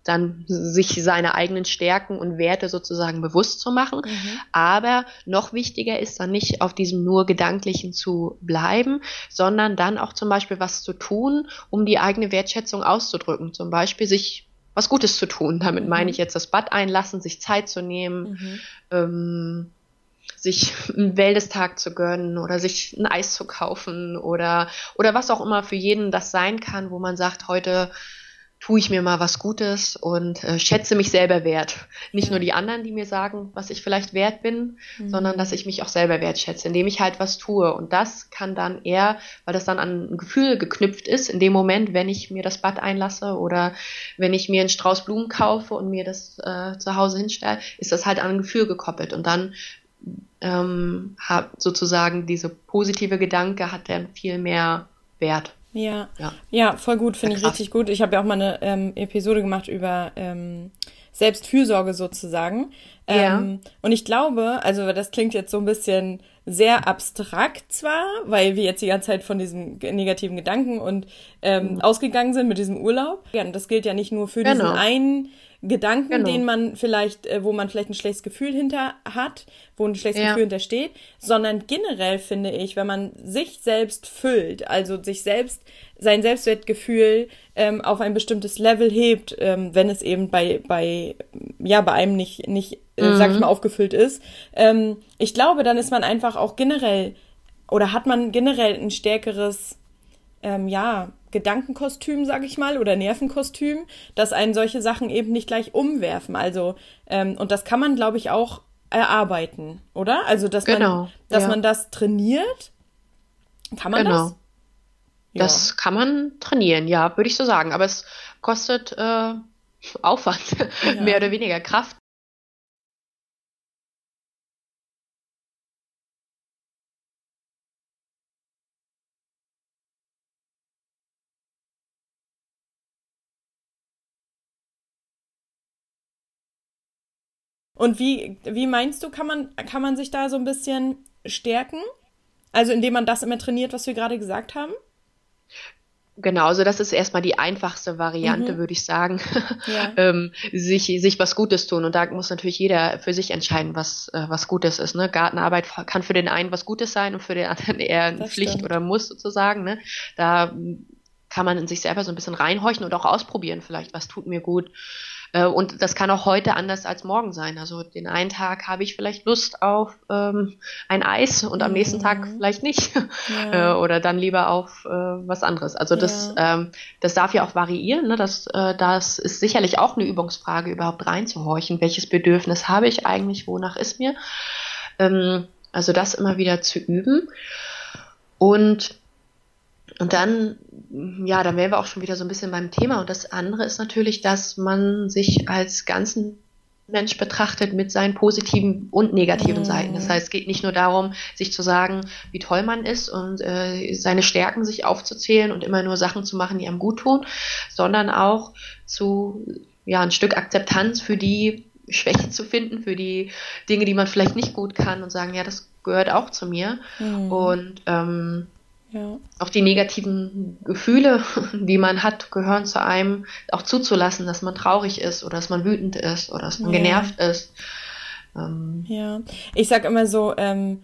dann sich seine eigenen Stärken und Werte sozusagen bewusst zu machen. Mhm. Aber noch wichtiger ist dann nicht auf diesem nur Gedanklichen zu bleiben, sondern dann auch zum Beispiel was zu tun, um die eigene Wertschätzung auszudrücken. Zum Beispiel sich was Gutes zu tun. Damit mhm. meine ich jetzt das Bad einlassen, sich Zeit zu nehmen, mhm. ähm, sich einen Wäldestag zu gönnen oder sich ein Eis zu kaufen oder, oder was auch immer für jeden das sein kann, wo man sagt, heute tue ich mir mal was Gutes und äh, schätze mich selber wert. Nicht nur die anderen, die mir sagen, was ich vielleicht wert bin, mhm. sondern dass ich mich auch selber wertschätze, indem ich halt was tue. Und das kann dann eher, weil das dann an ein Gefühl geknüpft ist, in dem Moment, wenn ich mir das Bad einlasse oder wenn ich mir einen Strauß Blumen kaufe und mir das äh, zu Hause hinstelle, ist das halt an ein Gefühl gekoppelt. Und dann ähm, hat sozusagen diese positive Gedanke hat dann viel mehr Wert. Ja, ja, ja voll gut, finde ich richtig gut. Ich habe ja auch mal eine ähm, Episode gemacht über ähm, Selbstfürsorge sozusagen. Ähm, ja. Und ich glaube, also das klingt jetzt so ein bisschen sehr abstrakt zwar, weil wir jetzt die ganze Zeit von diesem negativen Gedanken und ähm, mhm. ausgegangen sind mit diesem Urlaub. Ja, und das gilt ja nicht nur für genau. diesen einen Gedanken, genau. den man vielleicht, äh, wo man vielleicht ein schlechtes Gefühl hinter hat, wo ein schlechtes ja. Gefühl hintersteht, sondern generell finde ich, wenn man sich selbst füllt, also sich selbst sein Selbstwertgefühl ähm, auf ein bestimmtes Level hebt, ähm, wenn es eben bei bei ja bei einem nicht nicht mhm. sag ich mal aufgefüllt ist. Ähm, ich glaube, dann ist man einfach auch generell oder hat man generell ein stärkeres ähm, ja Gedankenkostüm, sag ich mal, oder Nervenkostüm, dass einen solche Sachen eben nicht gleich umwerfen. Also, ähm, und das kann man, glaube ich, auch erarbeiten, oder? Also, dass genau, man, dass ja. man das trainiert. Kann man genau. das? Ja. Das kann man trainieren, ja, würde ich so sagen. Aber es kostet äh, Aufwand, ja. mehr oder weniger Kraft. Und wie, wie meinst du, kann man, kann man sich da so ein bisschen stärken? Also indem man das immer trainiert, was wir gerade gesagt haben? Genau, also das ist erstmal die einfachste Variante, mhm. würde ich sagen, ja. ähm, sich, sich was Gutes tun. Und da muss natürlich jeder für sich entscheiden, was, äh, was Gutes ist. Ne? Gartenarbeit kann für den einen was Gutes sein und für den anderen eher eine Pflicht stimmt. oder Muss sozusagen. Ne? Da kann man in sich selber so ein bisschen reinhorchen und auch ausprobieren vielleicht, was tut mir gut. Äh, und das kann auch heute anders als morgen sein. Also den einen Tag habe ich vielleicht Lust auf ähm, ein Eis und am nächsten Tag mhm. vielleicht nicht. Ja. Äh, oder dann lieber auf äh, was anderes. Also das, ja. ähm, das darf ja auch variieren. Ne? Das, äh, das ist sicherlich auch eine Übungsfrage, überhaupt reinzuhorchen. Welches Bedürfnis habe ich eigentlich? Wonach ist mir? Ähm, also das immer wieder zu üben. Und und dann, ja, dann wären wir auch schon wieder so ein bisschen beim Thema. Und das andere ist natürlich, dass man sich als ganzen Mensch betrachtet mit seinen positiven und negativen mhm. Seiten. Das heißt, es geht nicht nur darum, sich zu sagen, wie toll man ist und äh, seine Stärken sich aufzuzählen und immer nur Sachen zu machen, die einem gut tun, sondern auch zu ja ein Stück Akzeptanz für die Schwäche zu finden, für die Dinge, die man vielleicht nicht gut kann und sagen, ja, das gehört auch zu mir. Mhm. Und ähm, ja. Auch die negativen Gefühle, die man hat, gehören zu einem, auch zuzulassen, dass man traurig ist oder dass man wütend ist oder dass man ja. genervt ist. Ähm, ja, ich sag immer so, ähm,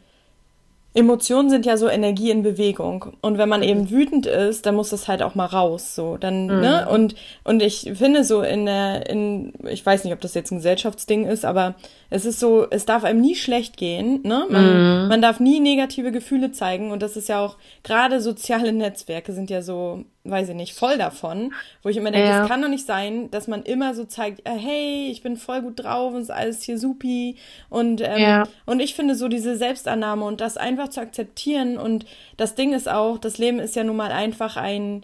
Emotionen sind ja so Energie in Bewegung. Und wenn man eben wütend ist, dann muss das halt auch mal raus, so. Dann, mhm. ne? Und, und ich finde so in der, in, ich weiß nicht, ob das jetzt ein Gesellschaftsding ist, aber es ist so, es darf einem nie schlecht gehen, ne? Man, mhm. man darf nie negative Gefühle zeigen. Und das ist ja auch, gerade soziale Netzwerke sind ja so weiß ich nicht, voll davon, wo ich immer denke, es kann doch nicht sein, dass man immer so zeigt, äh, hey, ich bin voll gut drauf und ist alles hier supi und ähm, ja. und ich finde so diese Selbstannahme und das einfach zu akzeptieren und das Ding ist auch, das Leben ist ja nun mal einfach ein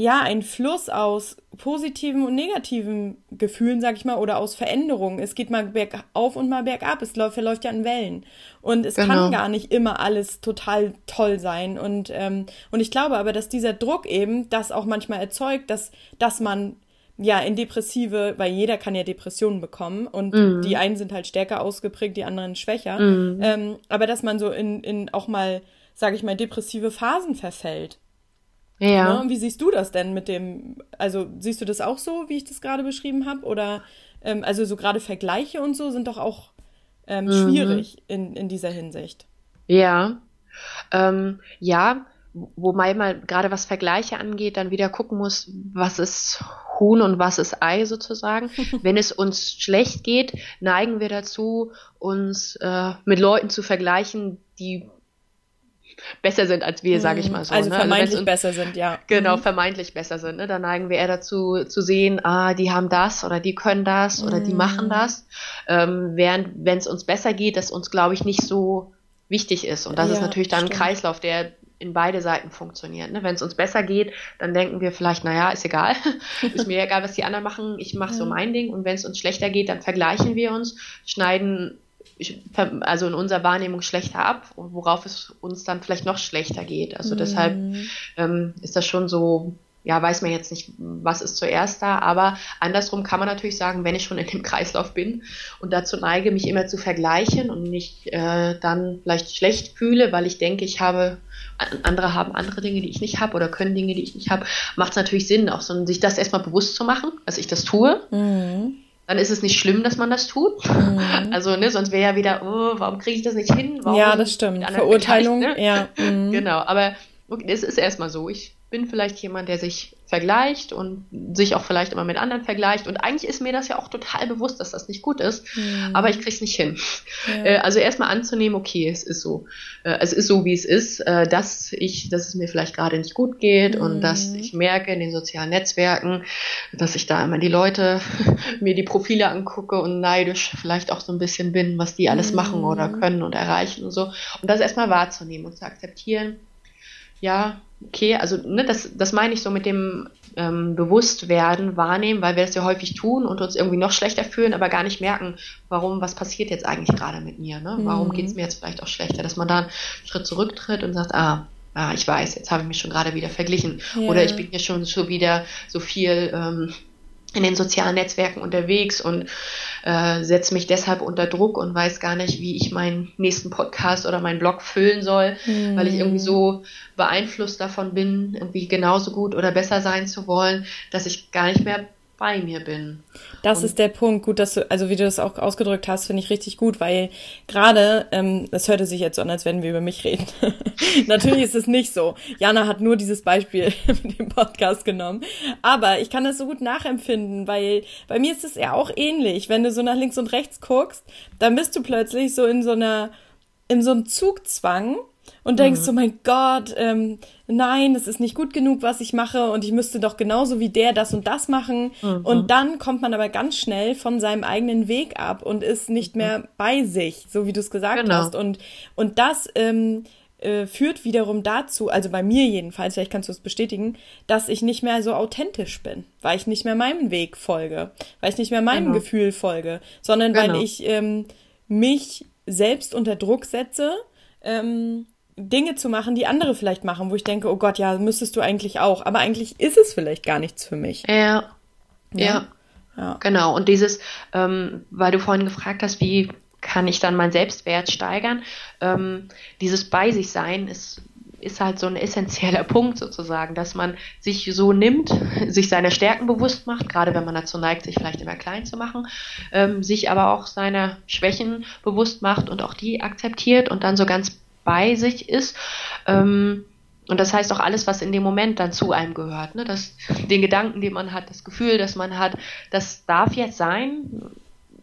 ja, ein Fluss aus positiven und negativen Gefühlen, sag ich mal, oder aus Veränderungen. Es geht mal bergauf und mal bergab. Es läuft, verläuft ja in Wellen. Und es genau. kann gar nicht immer alles total toll sein. Und, ähm, und ich glaube aber, dass dieser Druck eben das auch manchmal erzeugt, dass, dass man ja in depressive, weil jeder kann ja Depressionen bekommen und mhm. die einen sind halt stärker ausgeprägt, die anderen schwächer. Mhm. Ähm, aber dass man so in, in auch mal, sag ich mal, depressive Phasen verfällt. Ja. Ne? Wie siehst du das denn mit dem, also siehst du das auch so, wie ich das gerade beschrieben habe? Oder ähm, also so gerade Vergleiche und so sind doch auch ähm, mhm. schwierig in, in dieser Hinsicht. Ja. Ähm, ja, wobei man gerade was Vergleiche angeht, dann wieder gucken muss, was ist Huhn und was ist Ei sozusagen. Wenn es uns schlecht geht, neigen wir dazu, uns äh, mit Leuten zu vergleichen, die besser sind als wir, sage ich mhm. mal so. Also ne? vermeintlich also besser sind, ja. Genau, mhm. vermeintlich besser sind. Ne? Da neigen wir eher dazu zu sehen, ah, die haben das oder die können das oder die machen mhm. das. Ähm, während, wenn es uns besser geht, das uns, glaube ich, nicht so wichtig ist. Und das ja, ist natürlich dann stimmt. ein Kreislauf, der in beide Seiten funktioniert. Ne? Wenn es uns besser geht, dann denken wir vielleicht, naja, ist egal, ist mir egal, was die anderen machen, ich mache so mein Ding. Und wenn es uns schlechter geht, dann vergleichen wir uns, schneiden also in unserer Wahrnehmung schlechter ab, worauf es uns dann vielleicht noch schlechter geht. Also mhm. deshalb ähm, ist das schon so, ja, weiß man jetzt nicht, was ist zuerst da, aber andersrum kann man natürlich sagen, wenn ich schon in dem Kreislauf bin und dazu neige, mich immer zu vergleichen und mich äh, dann vielleicht schlecht fühle, weil ich denke, ich habe, andere haben andere Dinge, die ich nicht habe oder können Dinge, die ich nicht habe, macht es natürlich Sinn, auch so, sich das erstmal bewusst zu machen, dass ich das tue. Mhm dann ist es nicht schlimm, dass man das tut. Mhm. Also, ne, sonst wäre ja wieder, oh, warum kriege ich das nicht hin? Warum ja, das stimmt. Verurteilung, ne? ja. Mhm. Genau, aber okay, es ist erstmal so. Ich bin vielleicht jemand, der sich vergleicht und sich auch vielleicht immer mit anderen vergleicht. Und eigentlich ist mir das ja auch total bewusst, dass das nicht gut ist, mhm. aber ich kriege es nicht hin. Ja. Äh, also erstmal anzunehmen, okay, es ist so. Äh, es ist so, wie es ist, äh, dass ich, dass es mir vielleicht gerade nicht gut geht mhm. und dass ich merke in den sozialen Netzwerken, dass ich da immer die Leute mir die Profile angucke und neidisch vielleicht auch so ein bisschen bin, was die alles mhm. machen oder können und erreichen und so. Und das erstmal wahrzunehmen und zu akzeptieren, ja, okay, also ne, das, das meine ich so mit dem ähm, Bewusstwerden, wahrnehmen, weil wir das ja häufig tun und uns irgendwie noch schlechter fühlen, aber gar nicht merken, warum, was passiert jetzt eigentlich gerade mit mir, ne? Warum mhm. geht es mir jetzt vielleicht auch schlechter, dass man da einen Schritt zurücktritt und sagt, ah, ah ich weiß, jetzt habe ich mich schon gerade wieder verglichen. Ja. Oder ich bin hier schon so wieder so viel ähm, in den sozialen Netzwerken unterwegs und äh, setze mich deshalb unter Druck und weiß gar nicht, wie ich meinen nächsten Podcast oder meinen Blog füllen soll, mhm. weil ich irgendwie so beeinflusst davon bin, irgendwie genauso gut oder besser sein zu wollen, dass ich gar nicht mehr bei mir bin. Das und ist der Punkt. Gut, dass du, also wie du das auch ausgedrückt hast, finde ich richtig gut, weil gerade, ähm, das hörte sich jetzt so an, als wenn wir über mich reden. Natürlich ist es nicht so. Jana hat nur dieses Beispiel mit dem Podcast genommen. Aber ich kann das so gut nachempfinden, weil bei mir ist es ja auch ähnlich. Wenn du so nach links und rechts guckst, dann bist du plötzlich so in so einer, in so einem Zugzwang und denkst mhm. so, mein Gott, ähm, nein, das ist nicht gut genug, was ich mache und ich müsste doch genauso wie der das und das machen. Mhm. Und dann kommt man aber ganz schnell von seinem eigenen Weg ab und ist nicht mhm. mehr bei sich, so wie du es gesagt genau. hast. Und, und das ähm, äh, führt wiederum dazu, also bei mir jedenfalls, vielleicht kannst du es bestätigen, dass ich nicht mehr so authentisch bin, weil ich nicht mehr meinem Weg folge, weil ich nicht mehr meinem genau. Gefühl folge, sondern genau. weil ich ähm, mich selbst unter Druck setze, ähm, Dinge zu machen, die andere vielleicht machen, wo ich denke, oh Gott, ja, müsstest du eigentlich auch. Aber eigentlich ist es vielleicht gar nichts für mich. Ja. Ja. ja. ja. Genau. Und dieses, ähm, weil du vorhin gefragt hast, wie kann ich dann meinen Selbstwert steigern? Ähm, dieses Bei sich sein ist ist halt so ein essentieller Punkt sozusagen, dass man sich so nimmt, sich seiner Stärken bewusst macht, gerade wenn man dazu neigt, sich vielleicht immer klein zu machen, ähm, sich aber auch seiner Schwächen bewusst macht und auch die akzeptiert und dann so ganz bei sich ist. Ähm, und das heißt auch alles, was in dem Moment dann zu einem gehört. Ne? Das, den Gedanken, den man hat, das Gefühl, das man hat, das darf jetzt sein.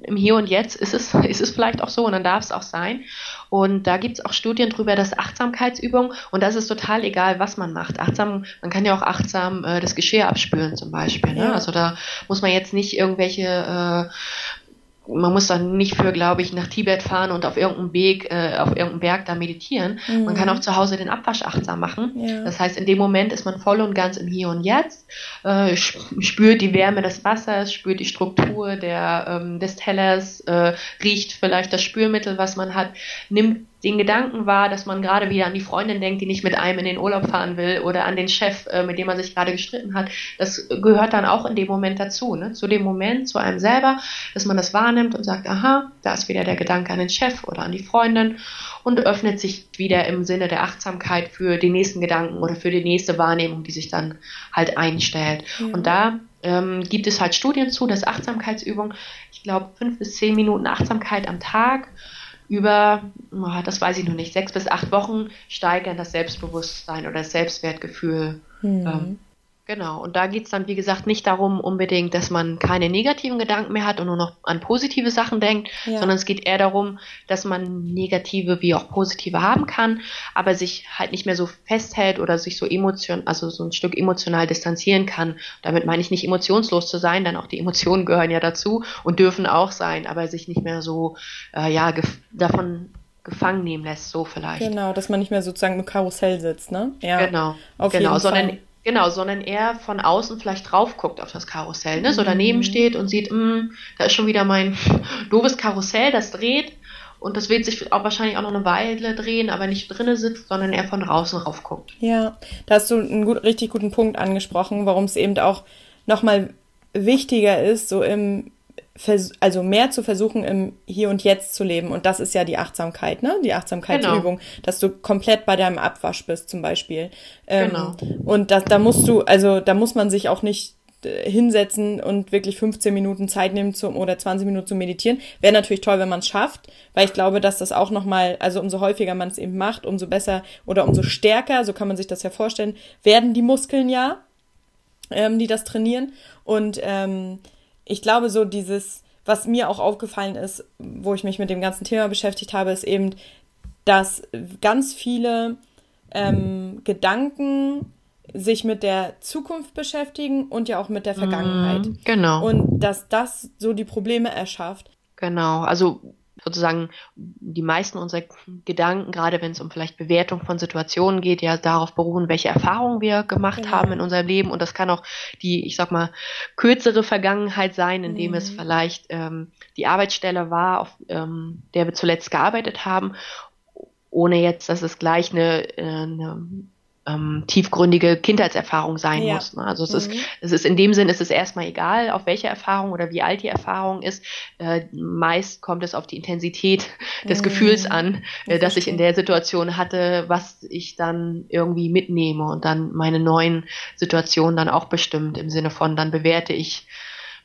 Im Hier und Jetzt ist es, ist es vielleicht auch so und dann darf es auch sein. Und da gibt es auch Studien drüber, dass Achtsamkeitsübungen, und das ist total egal, was man macht. Achtsam, man kann ja auch achtsam äh, das Geschirr abspülen zum Beispiel. Ne? Also da muss man jetzt nicht irgendwelche äh, man muss dann nicht für, glaube ich, nach Tibet fahren und auf irgendeinem Weg, äh, auf irgendeinem Berg da meditieren. Mhm. Man kann auch zu Hause den Abwasch achtsam machen. Ja. Das heißt, in dem Moment ist man voll und ganz im Hier und Jetzt, äh, spürt die Wärme des Wassers, spürt die Struktur der, ähm, des Tellers, äh, riecht vielleicht das Spülmittel, was man hat, nimmt den Gedanken war, dass man gerade wieder an die Freundin denkt, die nicht mit einem in den Urlaub fahren will oder an den Chef, äh, mit dem man sich gerade gestritten hat, das gehört dann auch in dem Moment dazu, ne? zu dem Moment, zu einem selber, dass man das wahrnimmt und sagt, aha, da ist wieder der Gedanke an den Chef oder an die Freundin und öffnet sich wieder im Sinne der Achtsamkeit für den nächsten Gedanken oder für die nächste Wahrnehmung, die sich dann halt einstellt. Ja. Und da ähm, gibt es halt Studien zu, dass Achtsamkeitsübung, ich glaube, fünf bis zehn Minuten Achtsamkeit am Tag über, das weiß ich noch nicht, sechs bis acht Wochen steigern das Selbstbewusstsein oder das Selbstwertgefühl mhm. ähm, Genau, und da geht's dann, wie gesagt, nicht darum unbedingt, dass man keine negativen Gedanken mehr hat und nur noch an positive Sachen denkt, ja. sondern es geht eher darum, dass man negative wie auch positive haben kann, aber sich halt nicht mehr so festhält oder sich so emotion, also so ein Stück emotional distanzieren kann. Damit meine ich nicht emotionslos zu sein, denn auch die Emotionen gehören ja dazu und dürfen auch sein, aber sich nicht mehr so, äh, ja, davon gefangen nehmen lässt, so vielleicht. Genau, dass man nicht mehr sozusagen im Karussell sitzt, ne? Ja. Genau. Auf genau, sondern Genau, sondern er von außen vielleicht drauf guckt auf das Karussell, ne? so daneben mhm. steht und sieht, mh, hm, da ist schon wieder mein doofes Karussell, das dreht und das wird sich auch wahrscheinlich auch noch eine Weile drehen, aber nicht drinnen sitzt, sondern er von draußen rauf guckt. Ja, da hast du einen gut, richtig guten Punkt angesprochen, warum es eben auch nochmal wichtiger ist, so im also mehr zu versuchen, im Hier und Jetzt zu leben. Und das ist ja die Achtsamkeit, ne? Die Achtsamkeitsübung, genau. dass du komplett bei deinem Abwasch bist, zum Beispiel. Ähm, genau. Und das, da musst du, also da muss man sich auch nicht äh, hinsetzen und wirklich 15 Minuten Zeit nehmen zum oder 20 Minuten zu meditieren. Wäre natürlich toll, wenn man es schafft, weil ich glaube, dass das auch nochmal, also umso häufiger man es eben macht, umso besser oder umso stärker, so kann man sich das ja vorstellen, werden die Muskeln ja, ähm, die das trainieren. Und ähm, ich glaube, so dieses, was mir auch aufgefallen ist, wo ich mich mit dem ganzen Thema beschäftigt habe, ist eben, dass ganz viele ähm, Gedanken sich mit der Zukunft beschäftigen und ja auch mit der Vergangenheit. Mhm, genau. Und dass das so die Probleme erschafft. Genau. Also sozusagen die meisten unserer Gedanken, gerade wenn es um vielleicht Bewertung von Situationen geht, ja darauf beruhen, welche Erfahrungen wir gemacht genau. haben in unserem Leben. Und das kann auch die, ich sag mal, kürzere Vergangenheit sein, indem mhm. es vielleicht ähm, die Arbeitsstelle war, auf ähm, der wir zuletzt gearbeitet haben, ohne jetzt, dass es gleich eine, äh, eine ähm, tiefgründige Kindheitserfahrung sein ja. muss. Ne? Also es mhm. ist, es ist in dem Sinn, ist es erstmal egal, auf welche Erfahrung oder wie alt die Erfahrung ist. Äh, meist kommt es auf die Intensität des mhm. Gefühls an, äh, das ich in der Situation hatte, was ich dann irgendwie mitnehme und dann meine neuen Situationen dann auch bestimmt im Sinne von, dann bewerte ich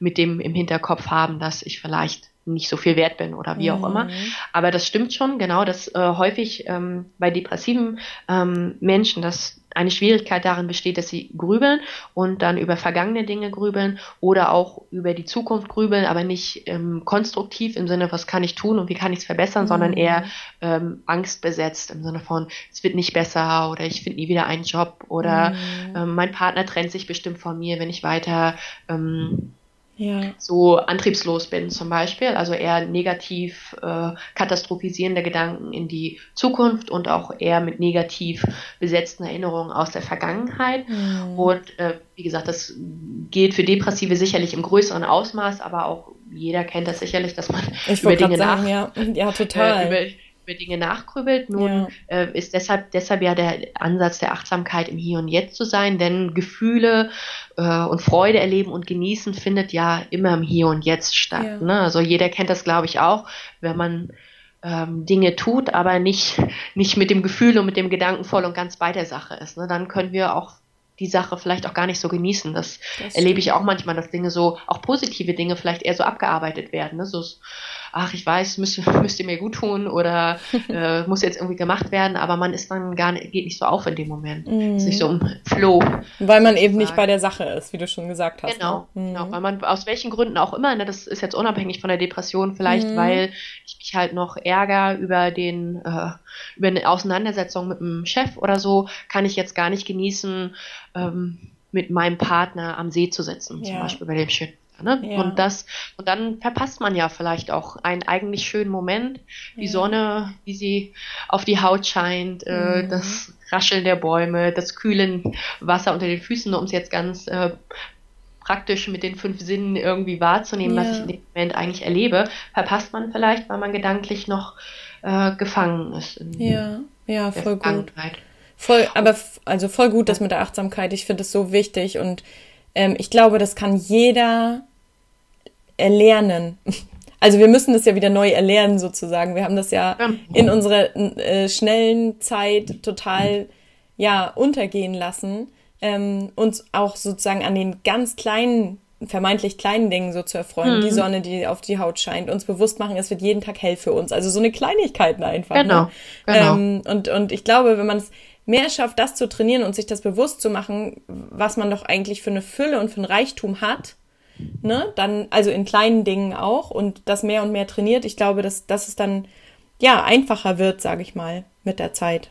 mit dem im Hinterkopf haben, dass ich vielleicht nicht so viel wert bin oder wie auch immer. Mhm. Aber das stimmt schon, genau, dass äh, häufig ähm, bei depressiven ähm, Menschen, dass eine Schwierigkeit darin besteht, dass sie grübeln und dann über vergangene Dinge grübeln oder auch über die Zukunft grübeln, aber nicht ähm, konstruktiv im Sinne, was kann ich tun und wie kann ich es verbessern, mhm. sondern eher ähm, angstbesetzt im Sinne von, es wird nicht besser oder ich finde nie wieder einen Job oder mhm. ähm, mein Partner trennt sich bestimmt von mir, wenn ich weiter ähm, ja. so antriebslos bin zum Beispiel, also eher negativ äh, katastrophisierende Gedanken in die Zukunft und auch eher mit negativ besetzten Erinnerungen aus der Vergangenheit. Mhm. Und äh, wie gesagt, das gilt für Depressive sicherlich im größeren Ausmaß, aber auch jeder kennt das sicherlich, dass man ich über Dinge sagen, nach, ja. ja, total. Äh, über, über Dinge nachgrübelt. Nun ja. äh, ist deshalb, deshalb ja der Ansatz der Achtsamkeit im Hier und Jetzt zu sein, denn Gefühle äh, und Freude erleben und genießen findet ja immer im Hier und Jetzt statt. Ja. Ne? Also jeder kennt das, glaube ich, auch, wenn man ähm, Dinge tut, aber nicht, nicht mit dem Gefühl und mit dem Gedanken voll und ganz bei der Sache ist. Ne? Dann können wir auch die Sache vielleicht auch gar nicht so genießen. Das, das erlebe ich auch manchmal, dass Dinge so, auch positive Dinge vielleicht eher so abgearbeitet werden. Ne? So, ach, ich weiß, müsste, müsste mir gut tun oder äh, muss jetzt irgendwie gemacht werden, aber man ist dann gar nicht, geht nicht so auf in dem Moment. Mm. Ist nicht so im Flow. Weil man eben nicht bei der Sache ist, wie du schon gesagt hast. Genau, ne? genau. weil man aus welchen Gründen auch immer, ne, das ist jetzt unabhängig von der Depression, vielleicht mm. weil ich mich halt noch ärger über den, äh, über eine Auseinandersetzung mit einem Chef oder so, kann ich jetzt gar nicht genießen, ähm, mit meinem Partner am See zu sitzen, ja. zum Beispiel bei dem schönen Ne? Ja. Und das, und dann verpasst man ja vielleicht auch einen eigentlich schönen Moment, die ja. Sonne, wie sie auf die Haut scheint, äh, mhm. das Rascheln der Bäume, das kühlen Wasser unter den Füßen, um es jetzt ganz äh, praktisch mit den fünf Sinnen irgendwie wahrzunehmen, ja. was ich in dem Moment eigentlich erlebe, verpasst man vielleicht, weil man gedanklich noch äh, gefangen ist. ja, ja, voll gut. Voll, aber also voll gut, das mit der Achtsamkeit. Ich finde es so wichtig und ähm, ich glaube, das kann jeder erlernen. Also wir müssen das ja wieder neu erlernen sozusagen. Wir haben das ja in unserer äh, schnellen Zeit total ja untergehen lassen, ähm, uns auch sozusagen an den ganz kleinen vermeintlich kleinen Dingen so zu erfreuen, mhm. die Sonne, die auf die Haut scheint, uns bewusst machen, es wird jeden Tag hell für uns. Also so eine Kleinigkeiten einfach. Genau. Ne? genau. Ähm, und, und ich glaube, wenn man es mehr schafft, das zu trainieren und sich das bewusst zu machen, was man doch eigentlich für eine Fülle und für ein Reichtum hat, ne, dann, also in kleinen Dingen auch und das mehr und mehr trainiert, ich glaube, dass, dass es dann, ja, einfacher wird, sage ich mal, mit der Zeit.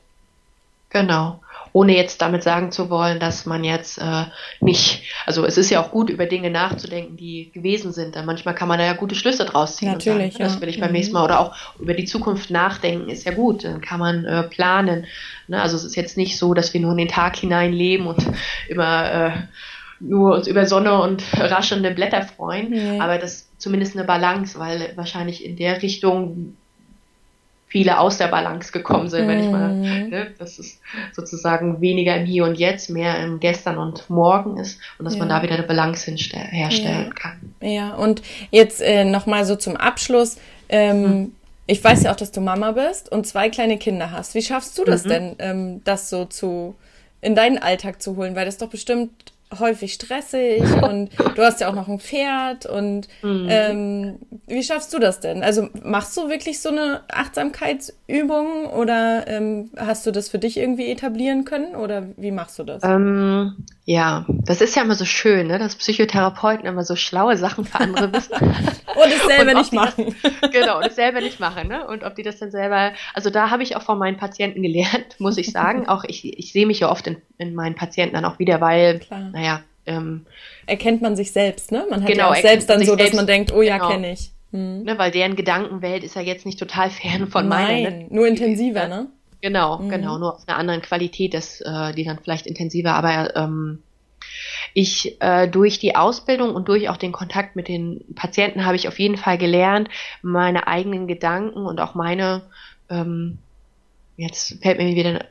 Genau. Ohne jetzt damit sagen zu wollen, dass man jetzt äh, nicht, also es ist ja auch gut, über Dinge nachzudenken, die gewesen sind. Denn manchmal kann man da ja gute Schlüsse draus ziehen. Natürlich. Sagen, ja. Das will ich beim mhm. nächsten Mal. Oder auch über die Zukunft nachdenken, ist ja gut. Dann kann man äh, planen. Ne? Also es ist jetzt nicht so, dass wir nur in den Tag hinein leben und immer äh, nur uns über Sonne und raschelnde Blätter freuen, nee. aber das zumindest eine Balance, weil wahrscheinlich in der Richtung viele aus der Balance gekommen sind, wenn ich mal, mhm. ne, dass es sozusagen weniger im Hier und Jetzt, mehr im Gestern und Morgen ist und dass ja. man da wieder eine Balance herstellen ja. kann. Ja, und jetzt äh, nochmal so zum Abschluss. Ähm, hm. Ich weiß ja auch, dass du Mama bist und zwei kleine Kinder hast. Wie schaffst du das mhm. denn, ähm, das so zu in deinen Alltag zu holen? Weil das doch bestimmt häufig stressig und du hast ja auch noch ein Pferd und mhm. ähm, wie schaffst du das denn? Also machst du wirklich so eine Achtsamkeitsübung oder ähm, hast du das für dich irgendwie etablieren können oder wie machst du das? Ähm, ja, das ist ja immer so schön, ne? dass Psychotherapeuten immer so schlaue Sachen für andere wissen. und es selber und nicht machen. Das, genau, und es selber nicht machen. Ne? Und ob die das dann selber, also da habe ich auch von meinen Patienten gelernt, muss ich sagen. auch ich, ich sehe mich ja oft in, in meinen Patienten dann auch wieder, weil, Klar. naja, ähm, erkennt man sich selbst, ne? Man hat genau, ja auch selbst dann so, dass man denkt, oh ja, genau. kenne ich. Hm. Ne, weil deren Gedankenwelt ist ja jetzt nicht total fern von Nein, meiner. Ne? nur intensiver, ne? Genau, mhm. genau, nur auf einer anderen Qualität, das, äh, die dann vielleicht intensiver, aber ähm, ich äh, durch die Ausbildung und durch auch den Kontakt mit den Patienten habe ich auf jeden Fall gelernt, meine eigenen Gedanken und auch meine, ähm, jetzt fällt mir wieder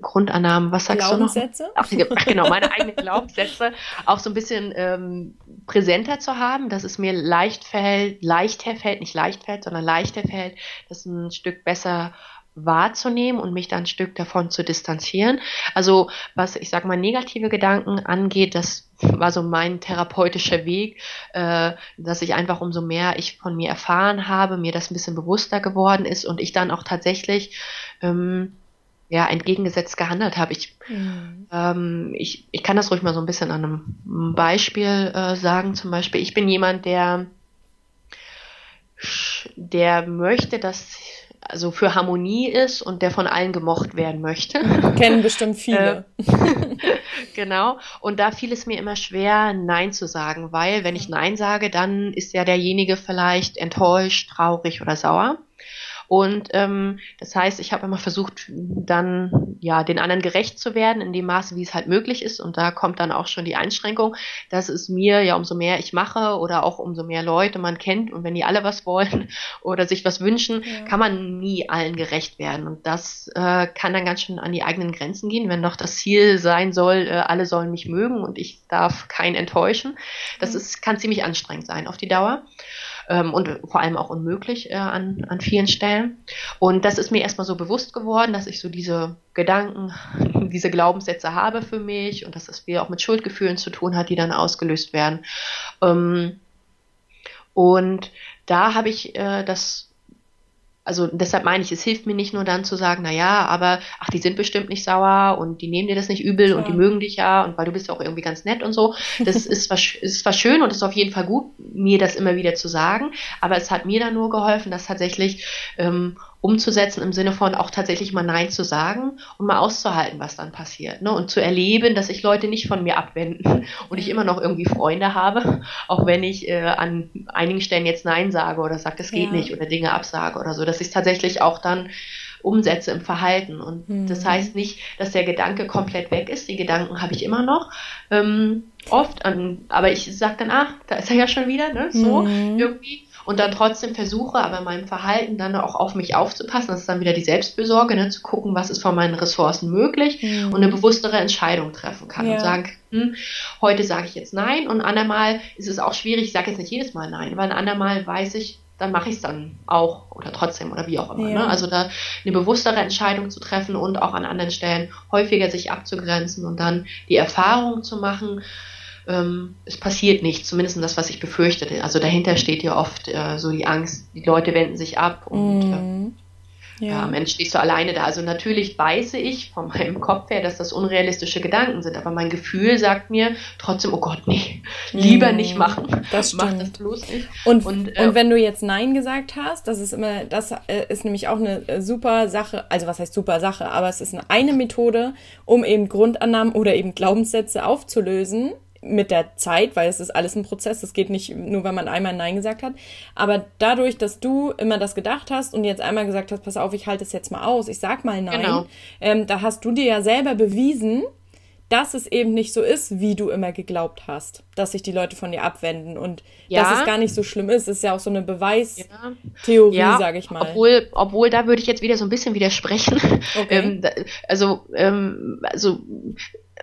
Grundannahmen, was sagst du noch? Glaubenssätze? Ach, genau, meine eigenen Glaubenssätze auch so ein bisschen ähm, präsenter zu haben, dass es mir leicht fällt, leichter fällt, nicht leicht fällt, sondern leichter fällt, das ein Stück besser wahrzunehmen und mich dann ein Stück davon zu distanzieren. Also was ich sage mal negative Gedanken angeht, das war so mein therapeutischer Weg, äh, dass ich einfach umso mehr ich von mir erfahren habe, mir das ein bisschen bewusster geworden ist und ich dann auch tatsächlich ähm, ja, entgegengesetzt gehandelt habe. Ich, mhm. ähm, ich, ich kann das ruhig mal so ein bisschen an einem Beispiel äh, sagen. Zum Beispiel, ich bin jemand, der, der möchte, dass also für Harmonie ist und der von allen gemocht werden möchte. Kennen bestimmt viele. Äh, genau. Und da fiel es mir immer schwer, Nein zu sagen, weil wenn ich Nein sage, dann ist ja derjenige vielleicht enttäuscht, traurig oder sauer. Und ähm, das heißt, ich habe immer versucht, dann ja den anderen gerecht zu werden in dem Maße, wie es halt möglich ist. Und da kommt dann auch schon die Einschränkung, dass es mir ja umso mehr ich mache oder auch umso mehr Leute man kennt und wenn die alle was wollen oder sich was wünschen, ja. kann man nie allen gerecht werden. Und das äh, kann dann ganz schön an die eigenen Grenzen gehen, wenn doch das Ziel sein soll, äh, alle sollen mich mögen und ich darf keinen enttäuschen. Das ist, kann ziemlich anstrengend sein auf die Dauer ähm, und vor allem auch unmöglich äh, an, an vielen Stellen. Und das ist mir erstmal so bewusst geworden, dass ich so diese Gedanken, diese Glaubenssätze habe für mich und dass das viel auch mit Schuldgefühlen zu tun hat, die dann ausgelöst werden. Ähm, und da habe ich äh, das also deshalb meine ich, es hilft mir nicht nur dann zu sagen, na ja, aber ach, die sind bestimmt nicht sauer und die nehmen dir das nicht übel ja. und die mögen dich ja und weil du bist ja auch irgendwie ganz nett und so. Das ist was, ist was schön und ist auf jeden Fall gut, mir das immer wieder zu sagen. Aber es hat mir dann nur geholfen, dass tatsächlich ähm, umzusetzen im Sinne von auch tatsächlich mal Nein zu sagen und mal auszuhalten, was dann passiert. Ne? Und zu erleben, dass sich Leute nicht von mir abwenden und ich immer noch irgendwie Freunde habe, auch wenn ich äh, an einigen Stellen jetzt Nein sage oder sage, das geht ja. nicht oder Dinge absage oder so, dass ich es tatsächlich auch dann umsetze im Verhalten. Und mhm. das heißt nicht, dass der Gedanke komplett weg ist. Die Gedanken habe ich immer noch. Ähm, oft, an, aber ich sage dann, ach, da ist er ja schon wieder, ne? So mhm. irgendwie und dann trotzdem versuche, aber meinem Verhalten dann auch auf mich aufzupassen. Das ist dann wieder die Selbstbesorge, ne, zu gucken, was ist von meinen Ressourcen möglich mhm. und eine bewusstere Entscheidung treffen kann ja. und sagen, hm, heute sage ich jetzt nein und andermal ist es auch schwierig, ich sage jetzt nicht jedes Mal nein, weil ein andermal weiß ich, dann mache ich es dann auch oder trotzdem oder wie auch immer. Ne? Ja. Ne? Also da eine bewusstere Entscheidung zu treffen und auch an anderen Stellen häufiger sich abzugrenzen und dann die Erfahrung zu machen, ähm, es passiert nichts, zumindest das, was ich befürchtete. Also dahinter steht ja oft äh, so die Angst, die Leute wenden sich ab und mm. äh, ja. ja, Mensch, stehst du alleine da. Also natürlich weiß ich von meinem Kopf her, dass das unrealistische Gedanken sind, aber mein Gefühl sagt mir trotzdem, oh Gott, nee, lieber mm, nicht machen. Das. Mach das bloß nicht. Und, und, äh, und, wenn du jetzt Nein gesagt hast, das ist immer, das äh, ist nämlich auch eine äh, super Sache, also was heißt super Sache, aber es ist eine Methode, um eben Grundannahmen oder eben Glaubenssätze aufzulösen, mit der Zeit, weil es ist alles ein Prozess, es geht nicht nur, wenn man einmal Nein gesagt hat. Aber dadurch, dass du immer das gedacht hast und jetzt einmal gesagt hast, pass auf, ich halte es jetzt mal aus, ich sag mal Nein, genau. ähm, da hast du dir ja selber bewiesen, dass es eben nicht so ist, wie du immer geglaubt hast, dass sich die Leute von dir abwenden und ja. dass es gar nicht so schlimm ist. Das ist ja auch so eine Beweistheorie, ja. ja. sage ich mal. Obwohl, obwohl, da würde ich jetzt wieder so ein bisschen widersprechen. Okay. ähm, also, ähm, also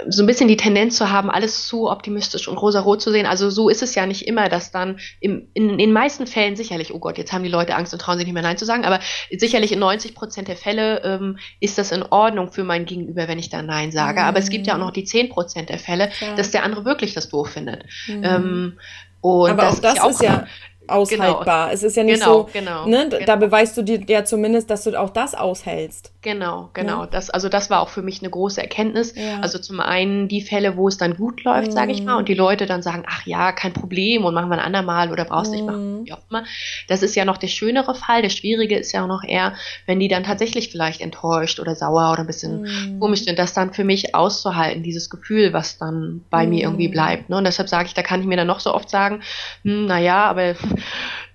so ein bisschen die Tendenz zu haben, alles zu optimistisch und rosarot zu sehen. Also so ist es ja nicht immer, dass dann im, in, in den meisten Fällen sicherlich, oh Gott, jetzt haben die Leute Angst und trauen sich nicht mehr Nein zu sagen, aber sicherlich in 90 Prozent der Fälle ähm, ist das in Ordnung für mein Gegenüber, wenn ich da Nein sage. Mhm. Aber es gibt ja auch noch die 10 Prozent der Fälle, ja. dass der andere wirklich das doof findet. Mhm. Ähm, und aber das auch das ist ja, auch, ist ja aushaltbar. Genau. Es ist ja nicht genau, so, genau, ne, genau. da beweist du dir ja zumindest, dass du auch das aushältst. Genau, genau. Ja. Das, also das war auch für mich eine große Erkenntnis. Ja. Also zum einen die Fälle, wo es dann gut läuft, mhm. sage ich mal, und die Leute dann sagen, ach ja, kein Problem und machen wir ein andermal oder brauchst mhm. nicht machen, wie auch immer. Das ist ja noch der schönere Fall. Der schwierige ist ja auch noch eher, wenn die dann tatsächlich vielleicht enttäuscht oder sauer oder ein bisschen mhm. komisch sind, das dann für mich auszuhalten, dieses Gefühl, was dann bei mir irgendwie mhm. bleibt. Ne? Und deshalb sage ich, da kann ich mir dann noch so oft sagen, hm, naja, aber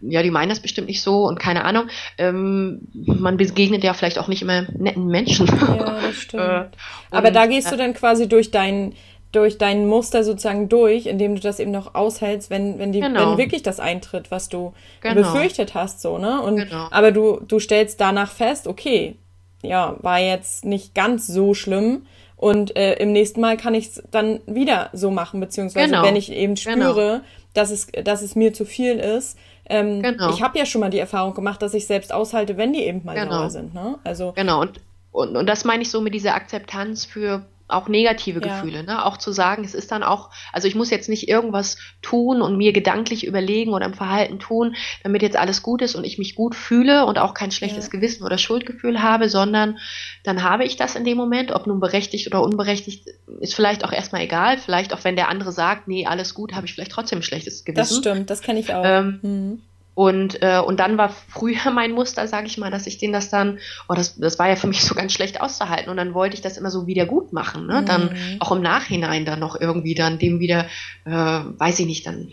ja, die meinen das bestimmt nicht so und keine Ahnung. Ähm, man begegnet ja vielleicht auch nicht immer netten Menschen. Ja, das stimmt. äh, Aber da gehst du dann quasi durch dein durch dein Muster sozusagen durch, indem du das eben noch aushältst, wenn, wenn die, genau. wenn wirklich das eintritt, was du genau. befürchtet hast, so, ne? Und, genau. aber du, du stellst danach fest, okay, ja, war jetzt nicht ganz so schlimm. Und äh, im nächsten Mal kann ich es dann wieder so machen, beziehungsweise genau. wenn ich eben genau. spüre, dass, es, dass es mir zu viel ist. Ähm, genau. Ich habe ja schon mal die Erfahrung gemacht, dass ich selbst aushalte, wenn die eben mal genau. sind. Ne? Also, genau, und, und, und das meine ich so mit dieser Akzeptanz für auch negative ja. Gefühle, ne? Auch zu sagen, es ist dann auch, also ich muss jetzt nicht irgendwas tun und mir gedanklich überlegen oder im Verhalten tun, damit jetzt alles gut ist und ich mich gut fühle und auch kein schlechtes ja. Gewissen oder Schuldgefühl habe, sondern dann habe ich das in dem Moment, ob nun berechtigt oder unberechtigt, ist vielleicht auch erstmal egal. Vielleicht auch wenn der andere sagt, nee, alles gut, habe ich vielleicht trotzdem ein schlechtes Gewissen. Das stimmt, das kenne ich auch. Ähm, mhm. Und, äh, und dann war früher mein Muster, sage ich mal, dass ich den das dann, oh, das, das war ja für mich so ganz schlecht auszuhalten. Und dann wollte ich das immer so wieder gut machen. Ne? Mhm. Dann auch im Nachhinein dann noch irgendwie dann dem wieder, äh, weiß ich nicht, dann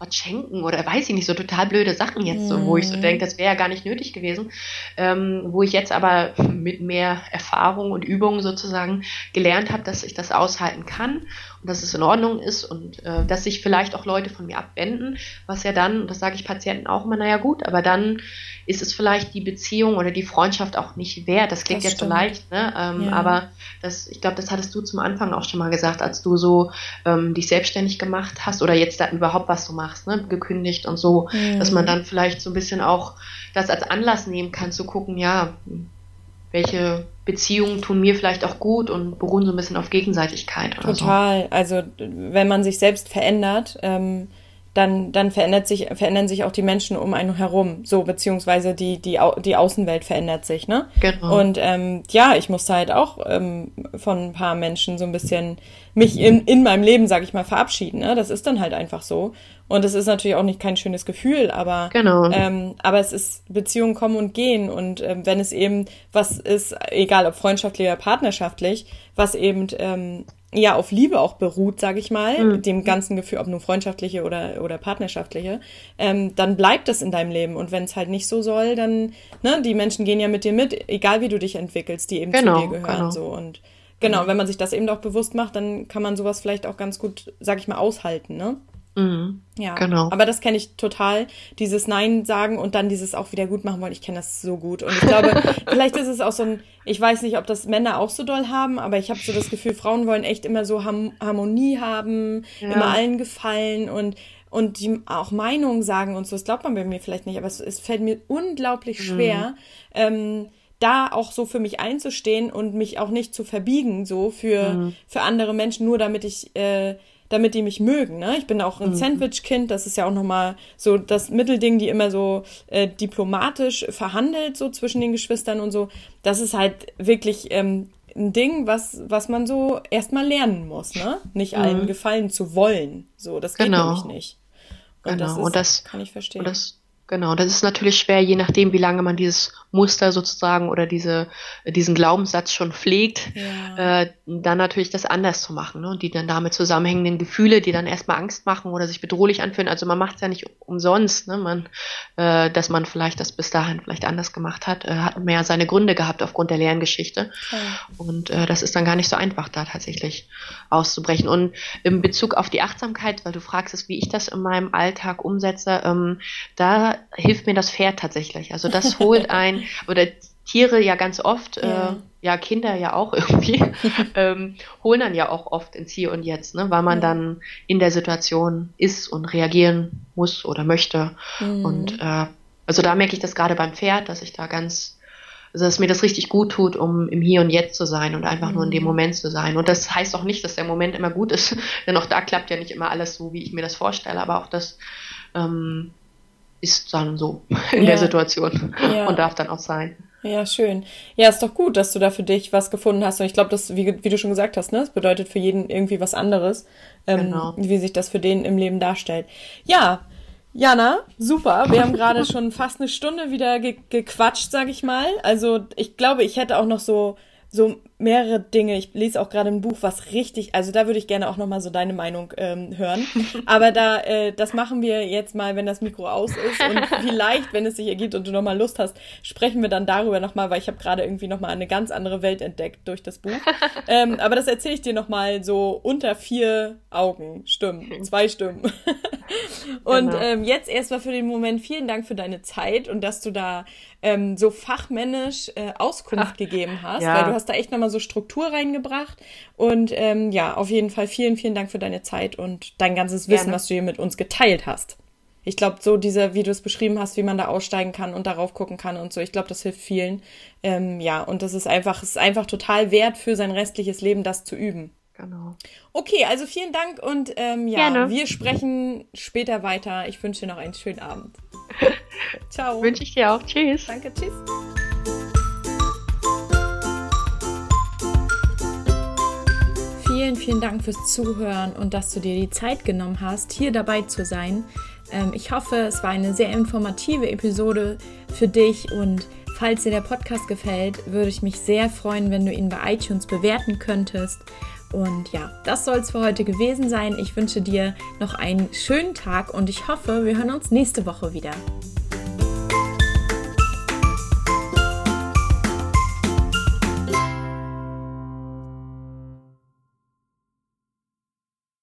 was schenken oder weiß ich nicht, so total blöde Sachen jetzt, mhm. so, wo ich so mhm. denke, das wäre ja gar nicht nötig gewesen. Ähm, wo ich jetzt aber mit mehr Erfahrung und Übung sozusagen gelernt habe, dass ich das aushalten kann dass es in Ordnung ist und äh, dass sich vielleicht auch Leute von mir abwenden, was ja dann, und das sage ich Patienten auch immer, naja gut, aber dann ist es vielleicht die Beziehung oder die Freundschaft auch nicht wert. Das klingt das jetzt so leicht, ne? Ähm, ja. aber das, ich glaube, das hattest du zum Anfang auch schon mal gesagt, als du so ähm, dich selbstständig gemacht hast oder jetzt da überhaupt was du machst, ne? gekündigt und so, mhm. dass man dann vielleicht so ein bisschen auch das als Anlass nehmen kann, zu gucken, ja, welche Beziehungen tun mir vielleicht auch gut und beruhen so ein bisschen auf Gegenseitigkeit. Total. So. Also wenn man sich selbst verändert, ähm, dann, dann verändert sich, verändern sich auch die Menschen um einen herum, so beziehungsweise die, die, die Außenwelt verändert sich, ne? Genau. Und ähm, ja, ich musste halt auch ähm, von ein paar Menschen so ein bisschen mich in, in meinem Leben, sag ich mal, verabschieden. Ne? Das ist dann halt einfach so. Und es ist natürlich auch nicht kein schönes Gefühl, aber, genau. ähm, aber es ist Beziehungen kommen und gehen. Und ähm, wenn es eben was ist, egal ob freundschaftlich oder partnerschaftlich, was eben ähm, ja auf Liebe auch beruht, sage ich mal, mhm. dem ganzen Gefühl, ob nur freundschaftliche oder, oder partnerschaftliche, ähm, dann bleibt das in deinem Leben. Und wenn es halt nicht so soll, dann, ne, die Menschen gehen ja mit dir mit, egal wie du dich entwickelst, die eben genau, zu dir gehören. Genau. So. Und genau, mhm. wenn man sich das eben auch bewusst macht, dann kann man sowas vielleicht auch ganz gut, sag ich mal, aushalten, ne? Mhm, ja, genau. Aber das kenne ich total. Dieses Nein sagen und dann dieses auch wieder gut machen wollen. Ich kenne das so gut. Und ich glaube, vielleicht ist es auch so ein, ich weiß nicht, ob das Männer auch so doll haben, aber ich habe so das Gefühl, Frauen wollen echt immer so Harmonie haben, ja. immer allen gefallen und und die auch Meinungen sagen und so. Das glaubt man bei mir vielleicht nicht, aber es, es fällt mir unglaublich mhm. schwer. Mhm. Ähm, da auch so für mich einzustehen und mich auch nicht zu verbiegen, so für, mhm. für andere Menschen, nur damit ich äh, damit die mich mögen. Ne? Ich bin auch ein mhm. Sandwich-Kind, das ist ja auch nochmal so das Mittelding, die immer so äh, diplomatisch verhandelt, so zwischen den Geschwistern und so. Das ist halt wirklich ähm, ein Ding, was, was man so erstmal lernen muss, ne? Nicht mhm. allen gefallen zu wollen. So, das geht genau. nämlich nicht. Und genau. das, ist, und das kann ich verstehen. Und das, genau, das ist natürlich schwer, je nachdem, wie lange man dieses Muster sozusagen oder diese, diesen Glaubenssatz schon pflegt, ja. äh, dann natürlich das anders zu machen ne? und die dann damit zusammenhängenden Gefühle, die dann erstmal Angst machen oder sich bedrohlich anfühlen. Also man macht es ja nicht umsonst, ne? man, äh, dass man vielleicht das bis dahin vielleicht anders gemacht hat, äh, hat mehr seine Gründe gehabt aufgrund der Lerngeschichte. Ja. Und äh, das ist dann gar nicht so einfach, da tatsächlich auszubrechen. Und in Bezug auf die Achtsamkeit, weil du fragst, wie ich das in meinem Alltag umsetze, ähm, da hilft mir das Pferd tatsächlich. Also das holt ein oder Tiere ja ganz oft, ja, äh, ja Kinder ja auch irgendwie, ähm, holen dann ja auch oft ins Hier und Jetzt, ne, weil man ja. dann in der Situation ist und reagieren muss oder möchte. Mhm. Und äh, also da merke ich das gerade beim Pferd, dass ich da ganz, also dass mir das richtig gut tut, um im Hier und Jetzt zu sein und einfach mhm. nur in dem mhm. Moment zu sein. Und das heißt auch nicht, dass der Moment immer gut ist, denn auch da klappt ja nicht immer alles so, wie ich mir das vorstelle, aber auch das ähm, ist dann so in ja. der Situation ja. und darf dann auch sein. Ja, schön. Ja, ist doch gut, dass du da für dich was gefunden hast. Und ich glaube, das, wie, wie, du schon gesagt hast, ne, es bedeutet für jeden irgendwie was anderes, ähm, genau. wie sich das für den im Leben darstellt. Ja, Jana, super. Wir haben gerade schon fast eine Stunde wieder ge gequatscht, sag ich mal. Also ich glaube, ich hätte auch noch so so mehrere Dinge. Ich lese auch gerade ein Buch, was richtig, also da würde ich gerne auch nochmal so deine Meinung ähm, hören. Aber da, äh, das machen wir jetzt mal, wenn das Mikro aus ist. Und vielleicht, wenn es sich ergibt und du nochmal Lust hast, sprechen wir dann darüber nochmal, weil ich habe gerade irgendwie nochmal eine ganz andere Welt entdeckt durch das Buch. Ähm, aber das erzähle ich dir nochmal so unter vier Augen. Stimmen. Zwei Stimmen. und genau. ähm, jetzt erstmal für den Moment vielen Dank für deine Zeit und dass du da ähm, so fachmännisch äh, Auskunft Ach, gegeben hast, ja. weil du hast da echt nochmal so Struktur reingebracht. Und ähm, ja, auf jeden Fall vielen, vielen Dank für deine Zeit und dein ganzes Wissen, Gerne. was du hier mit uns geteilt hast. Ich glaube, so diese, wie du es beschrieben hast, wie man da aussteigen kann und darauf gucken kann und so, ich glaube, das hilft vielen. Ähm, ja, und das ist einfach, es ist einfach total wert für sein restliches Leben, das zu üben. Genau. Okay, also vielen Dank und ähm, ja, Gerne. wir sprechen später weiter. Ich wünsche dir noch einen schönen Abend. Ciao. Wünsche ich dir auch. Tschüss. Danke, tschüss. Vielen, vielen Dank fürs Zuhören und dass du dir die Zeit genommen hast, hier dabei zu sein. Ähm, ich hoffe, es war eine sehr informative Episode für dich und falls dir der Podcast gefällt, würde ich mich sehr freuen, wenn du ihn bei iTunes bewerten könntest. Und ja, das soll es für heute gewesen sein. Ich wünsche dir noch einen schönen Tag und ich hoffe, wir hören uns nächste Woche wieder.